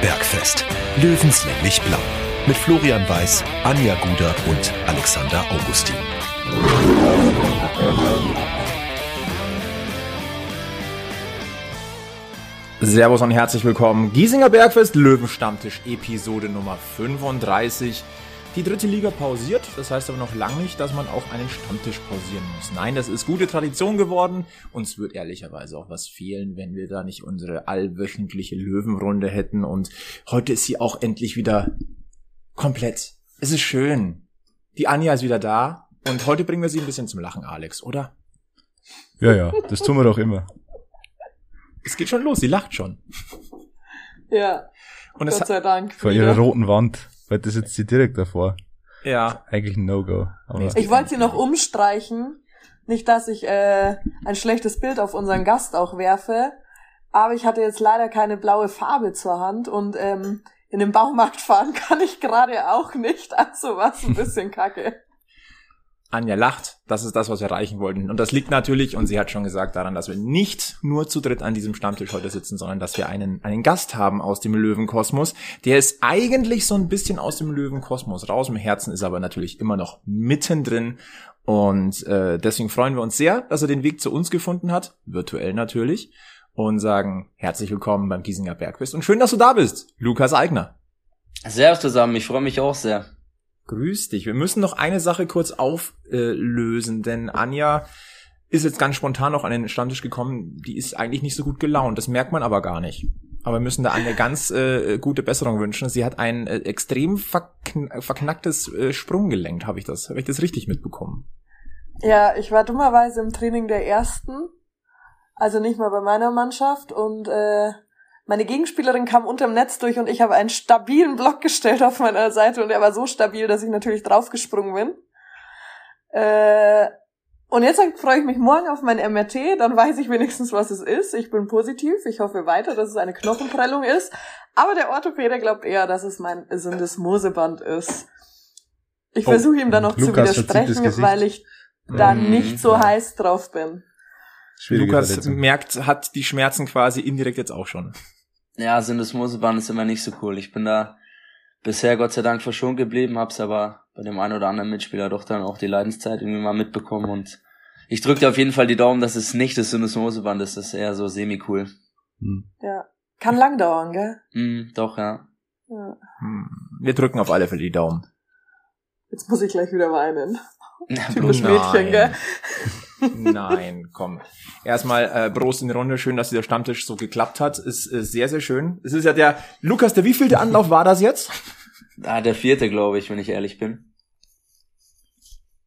Bergfest. Löwenslänglich blau. Mit Florian Weiß, Anja Guder und Alexander Augustin. Servus und herzlich willkommen. Giesinger Bergfest Löwenstammtisch Episode Nummer 35. Die dritte Liga pausiert, das heißt aber noch lange nicht, dass man auch einen Stammtisch pausieren muss. Nein, das ist gute Tradition geworden. Uns wird ehrlicherweise auch was fehlen, wenn wir da nicht unsere allwöchentliche Löwenrunde hätten. Und heute ist sie auch endlich wieder komplett. Es ist schön. Die Anja ist wieder da. Und heute bringen wir sie ein bisschen zum Lachen, Alex, oder? Ja, ja, das tun wir doch immer. Es geht schon los, sie lacht schon. Ja. Und Gott es sei Dank. Vor ihrer roten Wand. Weil das sitzt sie direkt davor. ja, Eigentlich ein No-Go. Ich wollte sie noch umstreichen. Nicht, dass ich äh, ein schlechtes Bild auf unseren Gast auch werfe. Aber ich hatte jetzt leider keine blaue Farbe zur Hand und ähm, in den Baumarkt fahren kann ich gerade auch nicht. Also was ein bisschen kacke. Anja lacht. Das ist das, was wir erreichen wollten. Und das liegt natürlich, und sie hat schon gesagt, daran, dass wir nicht nur zu dritt an diesem Stammtisch heute sitzen, sondern dass wir einen, einen Gast haben aus dem Löwenkosmos. Der ist eigentlich so ein bisschen aus dem Löwenkosmos raus. Im Herzen ist er aber natürlich immer noch mittendrin. Und äh, deswegen freuen wir uns sehr, dass er den Weg zu uns gefunden hat. Virtuell natürlich. Und sagen herzlich willkommen beim Giesinger Bergfest. Und schön, dass du da bist, Lukas Eigner. Servus zusammen, ich freue mich auch sehr. Grüß dich. Wir müssen noch eine Sache kurz auflösen, denn Anja ist jetzt ganz spontan noch an den Stammtisch gekommen. Die ist eigentlich nicht so gut gelaunt. Das merkt man aber gar nicht. Aber wir müssen da Anja ganz äh, gute Besserung wünschen. Sie hat ein äh, extrem verkn verknacktes äh, Sprunggelenk, habe ich das, habe ich das richtig mitbekommen? Ja, ich war dummerweise im Training der ersten. Also nicht mal bei meiner Mannschaft und äh, meine Gegenspielerin kam unterm Netz durch und ich habe einen stabilen Block gestellt auf meiner Seite und er war so stabil, dass ich natürlich draufgesprungen bin. Äh, und jetzt freue ich mich morgen auf mein MRT, dann weiß ich wenigstens, was es ist. Ich bin positiv, ich hoffe weiter, dass es eine Knochenprellung ist. Aber der Orthopäde glaubt eher, dass es mein Syndesmoseband ist. Ich Oh, versuche ihm dann noch zu Lukas widersprechen, weil ich da Mhm. nicht so heiß drauf bin. Lukas merkt, hat die Schmerzen quasi indirekt jetzt auch schon. Ja, Syndesmoseband ist immer nicht so cool. Ich bin da bisher Gott sei Dank verschont geblieben, hab's aber bei dem einen oder anderen Mitspieler doch dann auch die Leidenszeit irgendwie mal mitbekommen und ich drücke dir auf jeden Fall die Daumen, dass es nicht das Syndesmoseband ist, das ist eher so semi-cool. Hm. Ja. Kann lang dauern, gell? Mhm, doch, ja. Ja. Hm. Wir drücken auf alle Fälle die Daumen. Jetzt muss ich gleich wieder weinen. Typisch Nein. Mädchen, gell? Nein, komm. Erstmal äh, Prost in die Runde. Schön, dass dieser Stammtisch so geklappt hat. Ist äh, sehr, sehr schön. Es ist ja der Lukas, der wievielte Anlauf war das jetzt? Ah, der vierte, glaube ich, wenn ich ehrlich bin.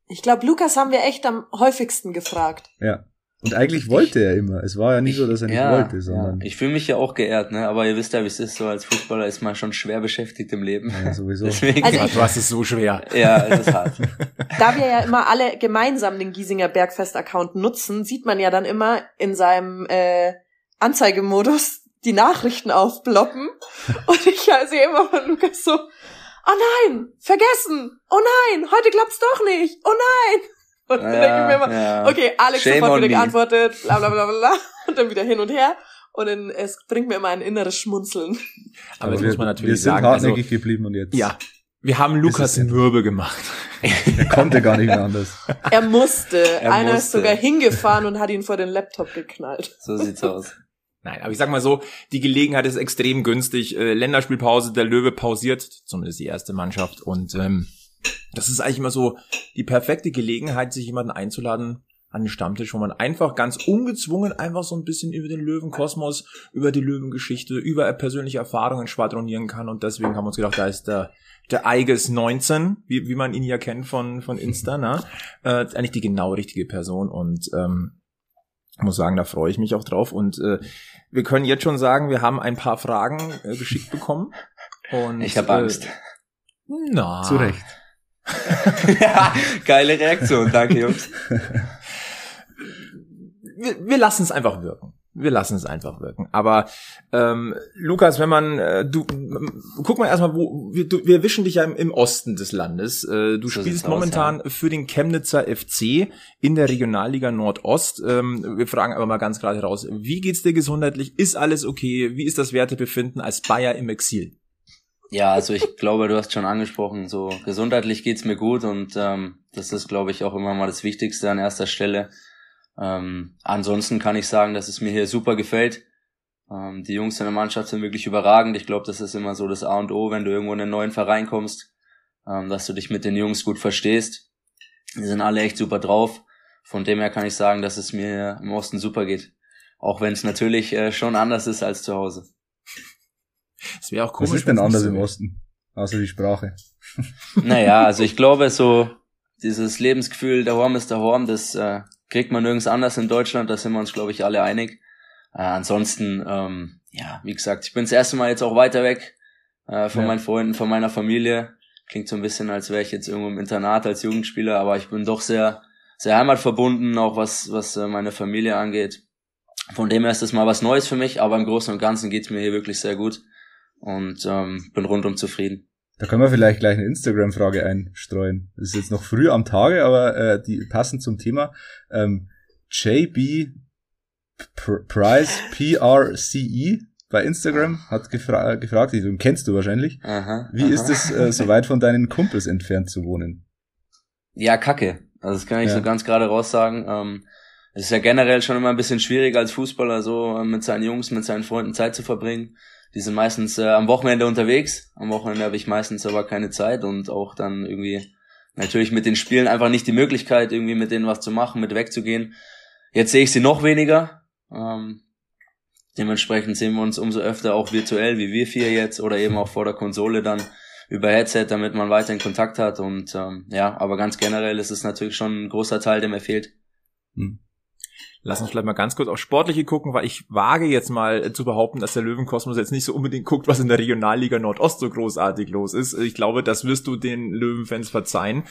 Ich glaube, Lukas haben wir echt am häufigsten gefragt. Ja. Und eigentlich wollte er immer. Es war ja nicht so, dass er nicht ja, wollte, sondern ja. Ich fühle mich ja auch geehrt, ne? Aber ihr wisst ja, wie es ist, so als Fußballer ist man schon schwer beschäftigt im Leben. ja, sowieso. Deswegen, Also ich- hast es so schwer. ja, es ist hart. Da wir ja immer alle gemeinsam den Giesinger Bergfest-Account nutzen, sieht man ja dann immer in seinem äh, Anzeigemodus die Nachrichten aufploppen. Und ich sehe immer von Lukas so, oh nein, vergessen, oh nein, heute klappt's doch nicht, oh nein. Und dann denke ich mir immer, ja. okay, Alex Shame sofort wieder me. geantwortet, bla bla bla bla bla. Und dann wieder hin und her. Und dann, es bringt mir immer ein inneres Schmunzeln. Aber, jetzt wir, muss man natürlich wir sind sagen, also, hartnäckig geblieben und jetzt ja, wir haben Lukas mürbe gemacht. er konnte gar nicht mehr anders. Er musste. Er Einer ist musste. sogar hingefahren und hat ihn vor den Laptop geknallt. So sieht's aus. Nein, aber ich sag mal so, die Gelegenheit ist extrem günstig. Äh, Länderspielpause, der Löwe pausiert, zumindest die erste Mannschaft. Und ähm, das ist eigentlich immer so die perfekte Gelegenheit, sich jemanden einzuladen an den Stammtisch, wo man einfach ganz ungezwungen einfach so ein bisschen über den Löwenkosmos, über die Löwengeschichte, über persönliche Erfahrungen schwadronieren kann. Und deswegen haben wir uns gedacht, da ist der der Eiges 19, wie, wie man ihn ja kennt von, von Insta, ne? Äh, eigentlich die genau richtige Person und ähm, ich muss sagen, da freue ich mich auch drauf. Und äh, wir können jetzt schon sagen, wir haben ein paar Fragen äh, geschickt bekommen. Und, Ich habe Angst. Äh, na. Zu Recht. ja, geile Reaktion, danke Jungs. Wir, wir lassen es einfach wirken. wir lassen es einfach wirken. Aber ähm, Lukas, wenn man äh, du guck mal erstmal, wo wir, du, wir wischen dich ja im, im Osten des Landes. Äh, du so spielst momentan aus, ja. für den Chemnitzer FC in der Regionalliga Nordost. Ähm, wir fragen aber mal ganz gerade heraus, wie geht's dir gesundheitlich? Ist alles okay? Wie ist das Wertebefinden als Bayer im Exil? Ja, also ich glaube, du hast schon angesprochen, so gesundheitlich geht's mir gut und ähm, das ist, glaube ich, auch immer mal das Wichtigste an erster Stelle ähm, ansonsten kann ich sagen, dass es mir hier super gefällt. Ähm, die Jungs in der Mannschaft sind wirklich überragend. Ich glaube, das ist immer so das A und O, wenn du irgendwo in einen neuen Verein kommst, ähm, dass du dich mit den Jungs gut verstehst. Die sind alle echt super drauf. Von dem her kann ich sagen, dass es mir im Osten super geht. Auch wenn es natürlich äh, schon anders ist als zu Hause. Das wäre auch komisch. Was ist denn anders im Osten? Außer die Sprache. Naja, also ich glaube, so dieses Lebensgefühl, der Horm ist der Horm, das äh, kriegt man nirgends anders in Deutschland, da sind wir uns, glaube ich, alle einig. Äh, ansonsten, ähm, ja, wie gesagt, ich bin das erste Mal jetzt auch weiter weg äh, von ja. meinen Freunden, von meiner Familie. Klingt so ein bisschen, als wäre ich jetzt irgendwo im Internat als Jugendspieler, aber ich bin doch sehr, sehr heimatverbunden, auch was, was äh, meine Familie angeht. Von dem her ist das mal was Neues für mich, aber im Großen und Ganzen geht's mir hier wirklich sehr gut und ähm, bin rundum zufrieden. Da können wir vielleicht gleich eine Instagram-Frage einstreuen. Das ist jetzt noch früh am Tage, aber äh, die passen zum Thema. Ähm, JB Price PRCE bei Instagram hat gefra gefragt, den kennst du wahrscheinlich. Aha, Wie aha. ist es, äh, so weit von deinen Kumpels entfernt zu wohnen? Ja, kacke. Also das kann ich ja. so ganz gerade raus sagen. Ähm, es ist ja generell schon immer ein bisschen schwierig als Fußballer so äh, mit seinen Jungs, mit seinen Freunden Zeit zu verbringen die sind meistens äh, am Wochenende unterwegs. Am Wochenende habe ich meistens aber keine Zeit und auch dann irgendwie natürlich mit den Spielen einfach nicht die Möglichkeit, irgendwie mit denen was zu machen, mit wegzugehen. Jetzt sehe ich sie noch weniger. Ähm, dementsprechend sehen wir uns umso öfter auch virtuell, wie wir vier jetzt, oder eben auch vor der Konsole dann über Headset, damit man weiterhin Kontakt hat. Und ähm, ja, aber ganz generell ist es natürlich schon ein großer Teil, der mir fehlt. Hm. Lass uns vielleicht mal ganz kurz auf Sportliche gucken, weil ich wage jetzt mal äh, zu behaupten, dass der Löwenkosmos jetzt nicht so unbedingt guckt, was in der Regionalliga Nordost so großartig los ist. Ich glaube, das wirst du den Löwenfans verzeihen.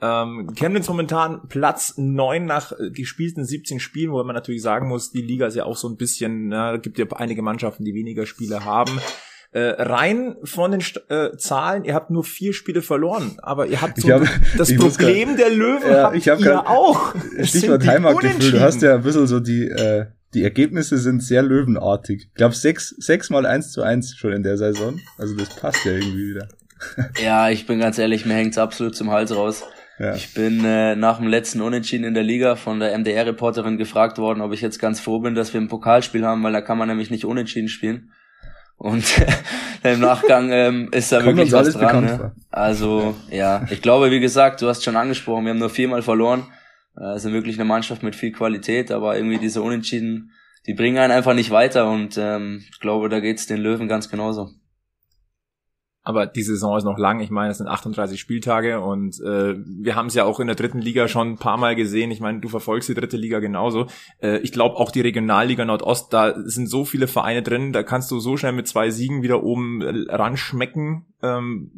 Ähm, Chemnitz momentan Platz neun nach äh, gespielten 17 Spielen, wo man natürlich sagen muss, die Liga ist ja auch so ein bisschen, na, gibt ja einige Mannschaften, die weniger Spiele haben. Äh, rein von den äh, Zahlen, ihr habt nur vier Spiele verloren, aber ihr habt so hab, das Problem grad, der Löwen ja, habt ich hab ihr grad, auch. Stichwort Heimatgefühl, du hast ja ein bisschen so die, äh, die Ergebnisse sind sehr löwenartig. Ich glaube sechs, sechs mal eins zu eins schon in der Saison. Also das passt ja irgendwie wieder. ja, ich bin ganz ehrlich, mir hängt's absolut zum Hals raus. Ja. Ich bin äh, nach dem letzten Unentschieden in der Liga von der MDR-Reporterin gefragt worden, ob ich jetzt ganz froh bin, dass wir ein Pokalspiel haben, weil da kann man nämlich nicht unentschieden spielen. Und im Nachgang ähm, ist da Kommt wirklich was dran. Ne? Also ja, ich glaube, wie gesagt, du hast schon angesprochen, wir haben nur viermal verloren. Äh, sind wirklich eine Mannschaft mit viel Qualität, aber irgendwie diese Unentschieden, die bringen einen einfach nicht weiter und ähm, ich glaube, da geht's den Löwen ganz genauso aber die Saison ist noch lang. Ich meine, es sind 38 Spieltage und äh, wir haben es ja auch in der dritten Liga schon ein paar Mal gesehen. Ich meine, du verfolgst die dritte Liga genauso. Äh, ich glaube auch die Regionalliga Nordost, da sind so viele Vereine drin, da kannst du so schnell mit zwei Siegen wieder oben äh, ranschmecken. Ähm,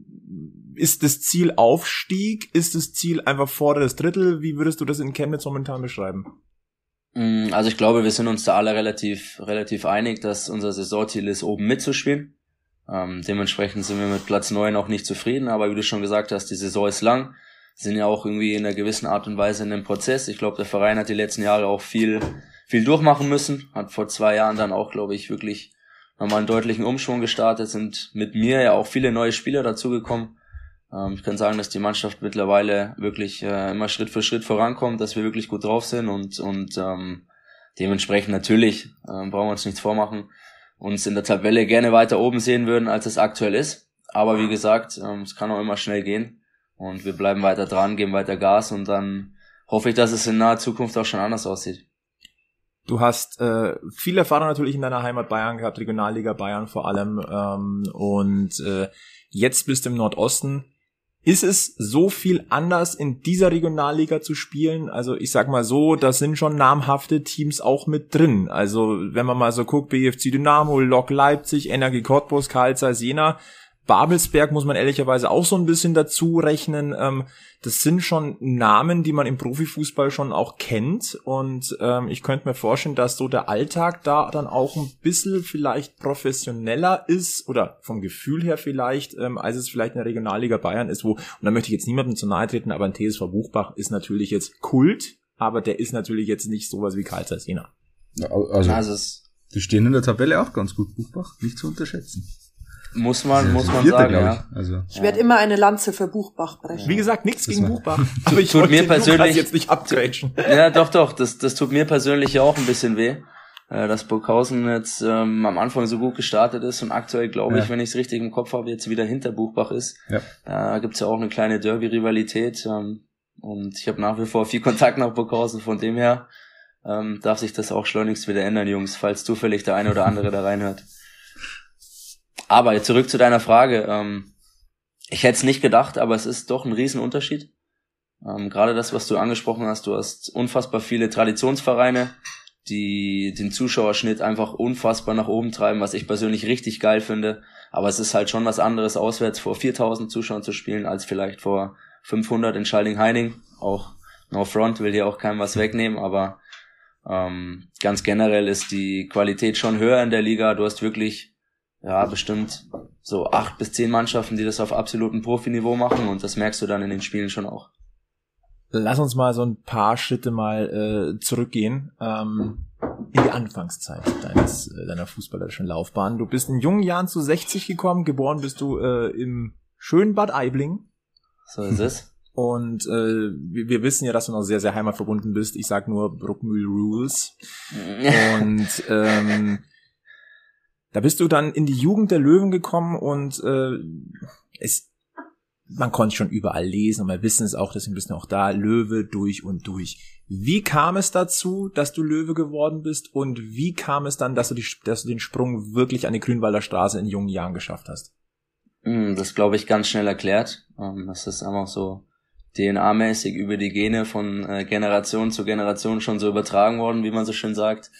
ist das Ziel Aufstieg? Ist das Ziel einfach vorderes Drittel? Wie würdest du das in Chemnitz momentan beschreiben? Mm, also ich glaube, wir sind uns da alle relativ, relativ einig, dass unser Saisonziel ist, oben mitzuspielen. Ähm, dementsprechend sind wir mit Platz 9 auch nicht zufrieden, aber wie du schon gesagt hast, die Saison ist lang, sind ja auch irgendwie in einer gewissen Art und Weise in dem Prozess. Ich glaube, der Verein hat die letzten Jahre auch viel, viel durchmachen müssen, hat vor zwei Jahren dann auch, glaube ich, wirklich nochmal einen deutlichen Umschwung gestartet, sind mit mir ja auch viele neue Spieler dazugekommen. Ähm, ich kann sagen, dass die Mannschaft mittlerweile wirklich äh, immer Schritt für Schritt vorankommt, dass wir wirklich gut drauf sind und, und ähm, dementsprechend natürlich ähm, brauchen wir uns nichts vormachen uns in der Tabelle gerne weiter oben sehen würden, als es aktuell ist. Aber wie gesagt, ähm, es kann auch immer schnell gehen. Und wir bleiben weiter dran, geben weiter Gas und dann hoffe ich, dass es in naher Zukunft auch schon anders aussieht. Du hast äh, viel Erfahrung natürlich in deiner Heimat Bayern gehabt, Regionalliga Bayern vor allem. Ähm, und äh, jetzt bist du im Nordosten. Ist es so viel anders in dieser Regionalliga zu spielen? Also ich sag mal so, da sind schon namhafte Teams auch mit drin. Also wenn man mal so guckt, BFC Dynamo, Lok Leipzig, Energie Cottbus, Karl Jena, Babelsberg muss man ehrlicherweise auch so ein bisschen dazu rechnen. Ähm, das sind schon Namen, die man im Profifußball schon auch kennt. Und ähm, ich könnte mir vorstellen, dass so der Alltag da dann auch ein bisschen vielleicht professioneller ist oder vom Gefühl her vielleicht, ähm, als es vielleicht in der Regionalliga Bayern ist, wo, und da möchte ich jetzt niemandem zu nahe treten, aber ein TSV Buchbach ist natürlich jetzt Kult, aber der ist natürlich jetzt nicht sowas wie Karl Jena. Also, Also die stehen in der Tabelle auch ganz gut, Buchbach, nicht zu unterschätzen. Muss man, muss man Vierter, sagen, ja. ich. Also, Ich werde immer eine Lanze für Buchbach brechen. Wie gesagt, nichts gegen Buchbach. Aber ich tut mir persönlich- jetzt nicht abgrätschen. Ja, doch, doch. Das, das tut mir persönlich ja auch ein bisschen weh, äh, dass Burghausen jetzt ähm, am Anfang so gut gestartet ist und aktuell, glaube ich, Ja. wenn ich es richtig im Kopf habe, jetzt wieder hinter Buchbach ist. Ja. Da gibt's ja auch eine kleine Derby-Rivalität ähm, und ich habe nach wie vor viel Kontakt nach Burghausen, von dem her ähm, darf sich das auch schleunigst wieder ändern, Jungs, falls zufällig der eine oder andere da reinhört. Aber jetzt zurück zu deiner Frage. Ähm, ich hätte es nicht gedacht, aber es ist doch ein Riesenunterschied. Ähm, Gerade das, was du angesprochen hast, du hast unfassbar viele Traditionsvereine, die den Zuschauerschnitt einfach unfassbar nach oben treiben, was ich persönlich richtig geil finde. Aber es ist halt schon was anderes, auswärts vor 4000 Zuschauern zu spielen, als vielleicht vor 500 in Schalding-Heining. Auch No Front will hier auch keinem was wegnehmen, aber ähm, ganz generell ist die Qualität schon höher in der Liga. Du hast wirklich, ja, bestimmt so acht bis zehn Mannschaften, die das auf absolutem Profiniveau machen und das merkst du dann in den Spielen schon auch. Lass uns mal so ein paar Schritte mal äh, zurückgehen ähm, in die Anfangszeit deines, äh, deiner fußballerischen Laufbahn. Du bist in jungen Jahren zu 60 gekommen, geboren bist du äh, im schönen Bad Aibling. So ist es. Und äh, wir, wir wissen ja, dass du noch sehr, sehr heimatverbunden bist. Ich sag nur Bruckmühl Rules. Und ähm, da bist du dann in die Jugend der Löwen gekommen und äh, es man konnte schon überall lesen und wir wissen es auch, deswegen bist du auch da, Löwe durch und durch. Wie kam es dazu, dass du Löwe geworden bist und wie kam es dann, dass du, die, dass du den Sprung wirklich an die Grünwalder Straße in jungen Jahren geschafft hast? Mm, Das glaube ich ganz schnell erklärt. Ähm, Das ist einfach so DNA-mäßig über die Gene von äh, Generation zu Generation schon so übertragen worden, wie man so schön sagt.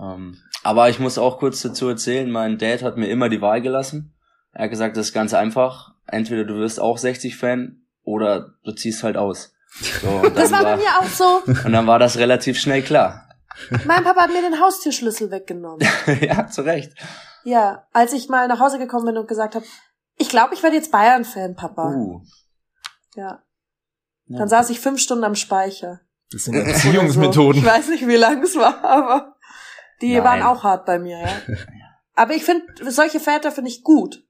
Ähm, Aber ich muss auch kurz dazu erzählen, mein Dad hat mir immer die Wahl gelassen. Er hat gesagt, das ist ganz einfach. Entweder du wirst auch 60-Fan oder du ziehst halt aus. So, Das war bei mir auch so. und dann war das relativ schnell klar. Mein Papa hat mir den Haustürschlüssel weggenommen. ja, zu Recht. Ja, als ich mal nach Hause gekommen bin und gesagt habe, ich glaube, ich werde jetzt Bayern-Fan, Papa. Uh. Ja. Ja. Dann saß ich fünf Stunden am Speicher. Das sind ja Erziehungsmethoden. So. Ich weiß nicht, wie lang es war, aber die Nein. waren auch hart bei mir, ja. Aber ich finde, solche Väter finde ich gut.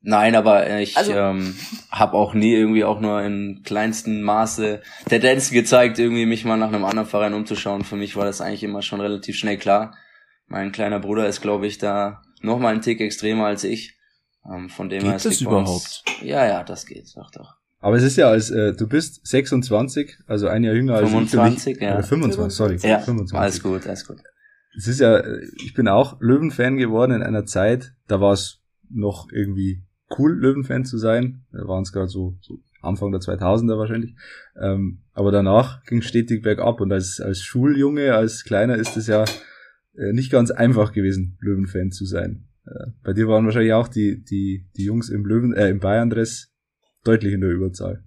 Nein, aber ich Also- ähm, habe auch nie irgendwie auch nur im kleinsten Maße Tendenzen gezeigt, irgendwie mich mal nach einem anderen Verein umzuschauen. Für mich war das eigentlich immer schon relativ schnell klar. Mein kleiner Bruder ist, glaube ich, da noch mal einen Tick extremer als ich. Ähm, von dem Geht her es das uns- Ja, ja, das geht, doch, doch. aber es ist ja als, äh, du bist 26, also ein Jahr jünger als 25, ich. ja. Oder 25, sorry. Ja, 25. alles gut, alles gut. Es ist ja, ich bin auch Löwen-Fan geworden in einer Zeit, da war es noch irgendwie cool, Löwen-Fan zu sein. Da waren es gerade so, so Anfang der 2000er wahrscheinlich. Ähm, aber danach ging stetig bergab und als, als Schuljunge, als Kleiner ist es ja äh, nicht ganz einfach gewesen, Löwen-Fan zu sein. Äh, bei dir waren wahrscheinlich auch die, die, die Jungs im Löwen, äh, im Bayern-Dress deutlich in der Überzahl.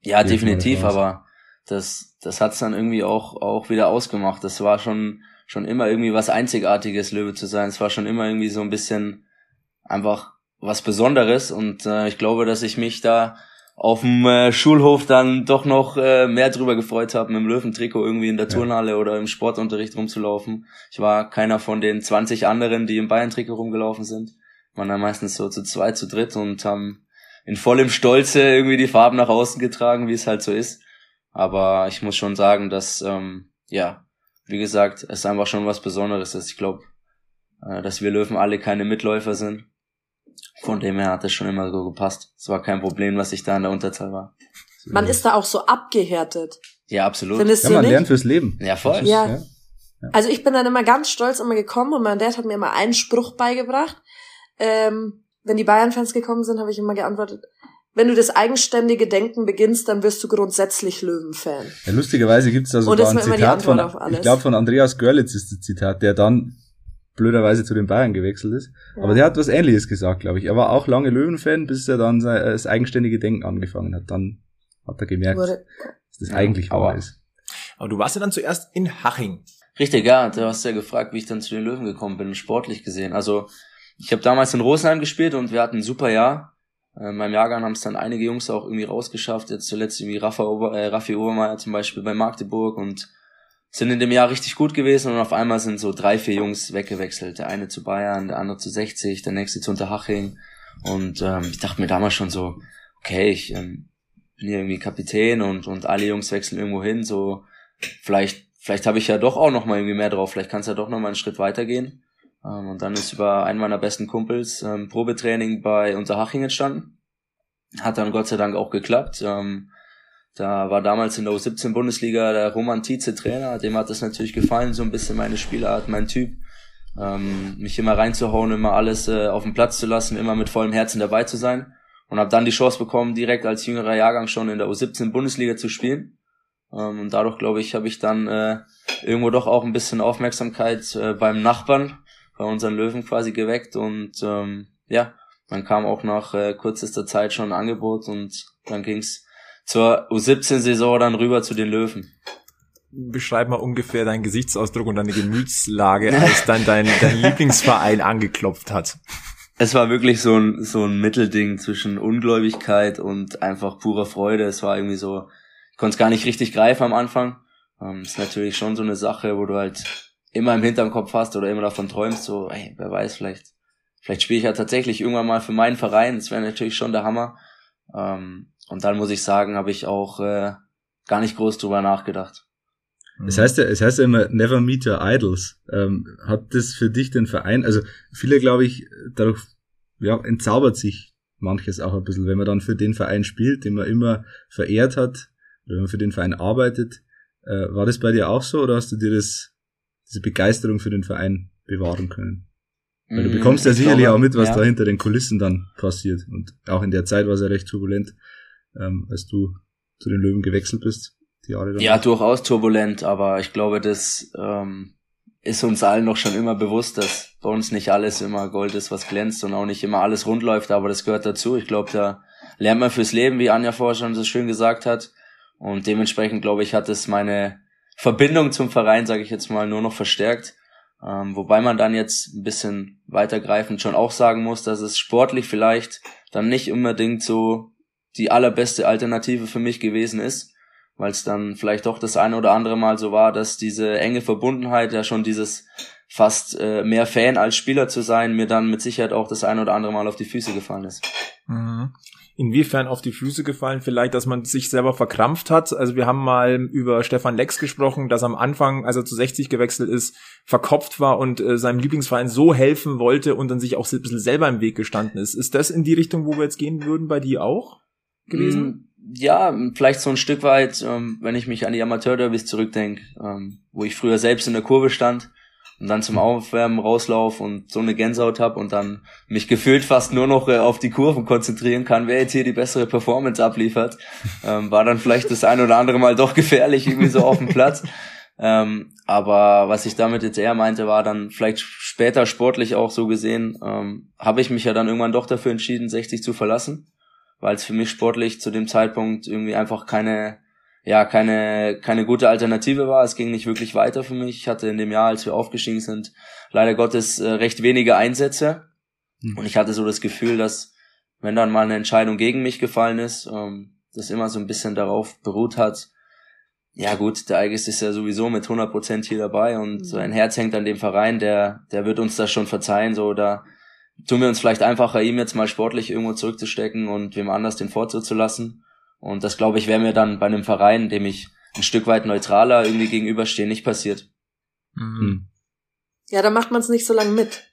Ja, definitiv, aber das, das hat's dann irgendwie auch, auch wieder ausgemacht. Das war schon, schon immer irgendwie was Einzigartiges, Löwe zu sein. Es war schon immer irgendwie so ein bisschen einfach was Besonderes und äh, ich glaube, dass ich mich da auf dem äh, Schulhof dann doch noch äh, mehr drüber gefreut habe, mit dem Löwentrikot irgendwie in der Ja. Turnhalle oder im Sportunterricht rumzulaufen. Ich war keiner von den 20 anderen, die im Bayern-Trikot rumgelaufen sind. Waren dann meistens so zu zweit, zu dritt und haben in vollem Stolze irgendwie die Farben nach außen getragen, wie es halt so ist. Aber ich muss schon sagen, dass, ähm, ja, wie gesagt, es einfach schon was Besonderes ist. Ich glaube, äh, dass wir Löwen alle keine Mitläufer sind. Von dem her hat es schon immer so gepasst. Es war kein Problem, dass ich da in der Unterzahl war. Man ist da auch so abgehärtet. Ja, absolut. Findest ja, du man nicht? lernt fürs Leben. Ja, voll. Ist- Ja. Also ich bin dann immer ganz stolz immer gekommen und mein Dad hat mir immer einen Spruch beigebracht. Ähm, wenn die Bayern-Fans gekommen sind, habe ich immer geantwortet, wenn du das eigenständige Denken beginnst, dann wirst du grundsätzlich Löwen-Fan. Ja, lustigerweise gibt's da sogar ein Zitat von, ich glaube von Andreas Görlitz ist das Zitat, der dann blöderweise zu den Bayern gewechselt ist. Ja. Aber der hat was ähnliches gesagt, glaube ich. Er war auch lange Löwen-Fan, bis er dann sein, äh, das eigenständige Denken angefangen hat. Dann hat er gemerkt, Wurde, dass das Ja, eigentlich wahr aber- ist. Aber du warst ja dann zuerst in Haching. Richtig, ja, du hast ja gefragt, wie ich dann zu den Löwen gekommen bin, sportlich gesehen. Also ich habe damals in Rosenheim gespielt und wir hatten ein super Jahr. Äh, In meinem Jahrgang haben es dann einige Jungs auch irgendwie rausgeschafft. Jetzt zuletzt irgendwie Rafa Ober, äh, Raffi Obermeier zum Beispiel bei Magdeburg und sind in dem Jahr richtig gut gewesen und auf einmal sind so drei, vier Jungs weggewechselt. Der eine zu Bayern, der andere zu 60, der nächste zu Unterhaching. Und ähm, ich dachte mir damals schon so, okay, ich ähm, bin hier irgendwie Kapitän und, und alle Jungs wechseln irgendwo hin, so vielleicht, vielleicht habe ich ja doch auch noch mal irgendwie mehr drauf, vielleicht kann es ja doch noch mal einen Schritt weitergehen. Ähm, und dann ist über einen meiner besten Kumpels ähm, Probetraining bei Unterhaching entstanden. Hat dann Gott sei Dank auch geklappt. Ähm, da war damals in der U17 Bundesliga der Roman Tietze Trainer, dem hat das natürlich gefallen, so ein bisschen meine Spielart, mein Typ. Ähm, mich immer reinzuhauen, immer alles äh, auf den Platz zu lassen, immer mit vollem Herzen dabei zu sein. Und habe dann die Chance bekommen, direkt als jüngerer Jahrgang schon in der U17 Bundesliga zu spielen. Ähm, und dadurch, glaube ich, habe ich dann äh, irgendwo doch auch ein bisschen Aufmerksamkeit äh, beim Nachbarn, bei unseren Löwen quasi geweckt. Und ähm, ja, dann kam auch nach äh, kürzester Zeit schon ein Angebot und dann ging's zur U17-Saison dann rüber zu den Löwen. Beschreib mal ungefähr deinen Gesichtsausdruck und deine Gemütslage, als dann dein, dein Lieblingsverein angeklopft hat. Es war wirklich so ein, so ein Mittelding zwischen Ungläubigkeit und einfach purer Freude. Es war irgendwie so, ich konnte es gar nicht richtig greifen am Anfang. Ähm, ist natürlich schon so eine Sache, wo du halt immer im Hinterkopf hast oder immer davon träumst, so, ey, wer weiß, vielleicht, vielleicht spiele ich ja tatsächlich irgendwann mal für meinen Verein. Das wäre natürlich schon der Hammer. Ähm, und dann muss ich sagen, habe ich auch äh, gar nicht groß drüber nachgedacht. Es heißt ja, es heißt ja immer, never meet your idols. Ähm, hat das für dich den Verein, also viele glaube ich, dadurch, ja, entzaubert sich manches auch ein bisschen, wenn man dann für den Verein spielt, den man immer verehrt hat, oder wenn man für den Verein arbeitet. Äh, war das bei dir auch so, oder hast du dir das, diese Begeisterung für den Verein bewahren können? Weil du Mm, bekommst ja ich sicherlich glaube, auch mit, was ja. da hinter den Kulissen dann passiert. Und auch in der Zeit war es ja recht turbulent, ähm, als du zu den Löwen gewechselt bist, die Jahre. Ja, durchaus turbulent, aber ich glaube, das ähm, ist uns allen noch schon immer bewusst, dass bei uns nicht alles immer Gold ist, was glänzt und auch nicht immer alles rund läuft, aber das gehört dazu. Ich glaube, da lernt man fürs Leben, wie Anja vorher schon so schön gesagt hat. Und dementsprechend, glaube ich, hat es meine Verbindung zum Verein, sage ich jetzt mal, nur noch verstärkt. Ähm, wobei man dann jetzt ein bisschen weitergreifend schon auch sagen muss, dass es sportlich vielleicht dann nicht unbedingt so die allerbeste Alternative für mich gewesen ist weil es dann vielleicht doch das eine oder andere Mal so war, dass diese enge Verbundenheit, ja schon dieses fast äh, mehr Fan als Spieler zu sein, mir dann mit Sicherheit auch das eine oder andere Mal auf die Füße gefallen ist. Mhm. Inwiefern auf die Füße gefallen? Vielleicht, dass man sich selber verkrampft hat. Also wir haben mal über Stefan Lex gesprochen, dass am Anfang, als er zu 60 gewechselt ist, verkopft war und äh, seinem Lieblingsverein so helfen wollte und dann sich auch ein bisschen selber im Weg gestanden ist. Ist das in die Richtung, wo wir jetzt gehen würden, bei dir auch gewesen? Mm, Ja, vielleicht so ein Stück weit, ähm, wenn ich mich an die Amateurderbys zurückdenke, ähm, wo ich früher selbst in der Kurve stand und dann zum Aufwärmen rauslauf und so eine Gänsehaut hab und dann mich gefühlt fast nur noch äh, auf die Kurven konzentrieren kann, wer jetzt hier die bessere Performance abliefert, ähm, war dann vielleicht das ein oder andere Mal doch gefährlich irgendwie so auf dem Platz. Ähm, aber was ich damit jetzt eher meinte, war dann vielleicht später sportlich auch so gesehen, ähm, habe ich mich ja dann irgendwann doch dafür entschieden, 60 zu verlassen, weil es für mich sportlich zu dem Zeitpunkt irgendwie einfach keine, ja, keine, keine gute Alternative war. Es ging nicht wirklich weiter für mich. Ich hatte in dem Jahr, als wir aufgestiegen sind, leider Gottes äh, recht wenige Einsätze. Mhm. Und ich hatte so das Gefühl, dass wenn dann mal eine Entscheidung gegen mich gefallen ist, ähm, das immer so ein bisschen darauf beruht hat, ja gut, der Eigis ist ja sowieso mit 100% hier dabei und sein Herz hängt an dem Verein, der, der wird uns das schon verzeihen, so, da tun wir uns vielleicht einfacher, ihm jetzt mal sportlich irgendwo zurückzustecken und wem anders den Vortritt zu lassen. Und das, glaube ich, wäre mir dann bei einem Verein, dem ich ein Stück weit neutraler irgendwie gegenüberstehe, nicht passiert. Mhm. Hm. Ja, da macht man es nicht so lange mit.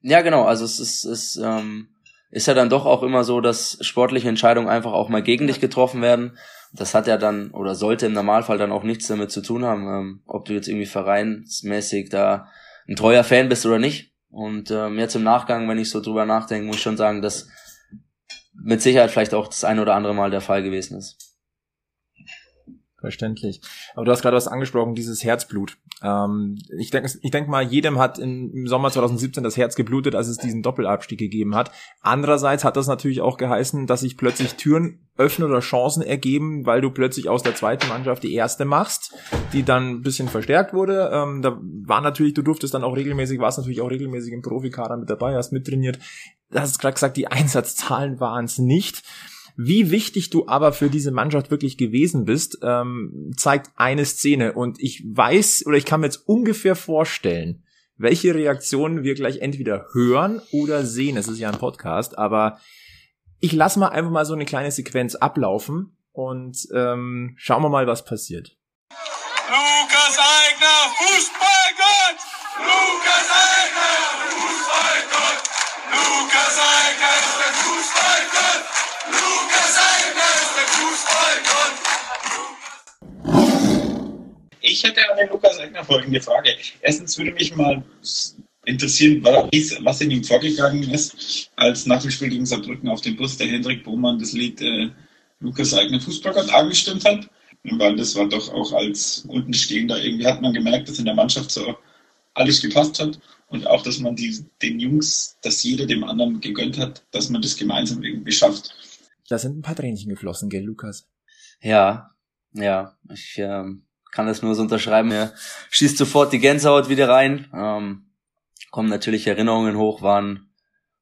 Ja, genau, also es ist, es ähm, ist ja dann doch auch immer so, dass sportliche Entscheidungen einfach auch mal gegen dich getroffen werden. Das hat ja dann oder sollte im Normalfall dann auch nichts damit zu tun haben, ähm, ob du jetzt irgendwie vereinsmäßig da ein treuer Fan bist oder nicht. Und ähm, jetzt im Nachgang, wenn ich so drüber nachdenke, muss ich schon sagen, dass mit Sicherheit vielleicht auch das ein oder andere Mal der Fall gewesen ist. Verständlich. Aber du hast gerade was angesprochen, dieses Herzblut. Ähm, ich denke ich denk mal, jedem hat im Sommer 2017 das Herz geblutet, als es diesen Doppelabstieg gegeben hat. Andererseits hat das natürlich auch geheißen, dass sich plötzlich Türen öffnen oder Chancen ergeben, weil du plötzlich aus der zweiten Mannschaft die erste machst, die dann ein bisschen verstärkt wurde. Ähm, da war natürlich, du durftest dann auch regelmäßig, warst natürlich auch regelmäßig im Profikader mit dabei, hast mittrainiert. Du hast gerade gesagt, die Einsatzzahlen waren es nicht. Wie wichtig du aber für diese Mannschaft wirklich gewesen bist, ähm, zeigt eine Szene. Und ich weiß oder ich kann mir jetzt ungefähr vorstellen, welche Reaktionen wir gleich entweder hören oder sehen. Es ist ja ein Podcast, aber ich lasse mal einfach mal so eine kleine Sequenz ablaufen und ähm, schauen wir mal, was passiert. Lukas Eigner, Fußballgott! Lukas Eigner, Ich hätte an den Lukas Eigner folgende Frage. Erstens würde mich mal interessieren, was in ihm vorgegangen ist, als nach dem Spiel gegen Saarbrücken auf dem Bus der Hendrik Bohmann das Lied äh, Lukas Eigner Fußballgott angestimmt hat. Weil das war doch auch als Untenstehender, irgendwie hat man gemerkt, dass in der Mannschaft so alles gepasst hat und auch, dass man die, den Jungs, dass jeder dem anderen gegönnt hat, dass man das gemeinsam irgendwie schafft. Da sind ein paar Tränchen geflossen, gell, Lukas? Ja, ja, ich ähm, kann das nur so unterschreiben. Er schießt sofort die Gänsehaut wieder rein. Ähm, kommen natürlich Erinnerungen hoch, war ein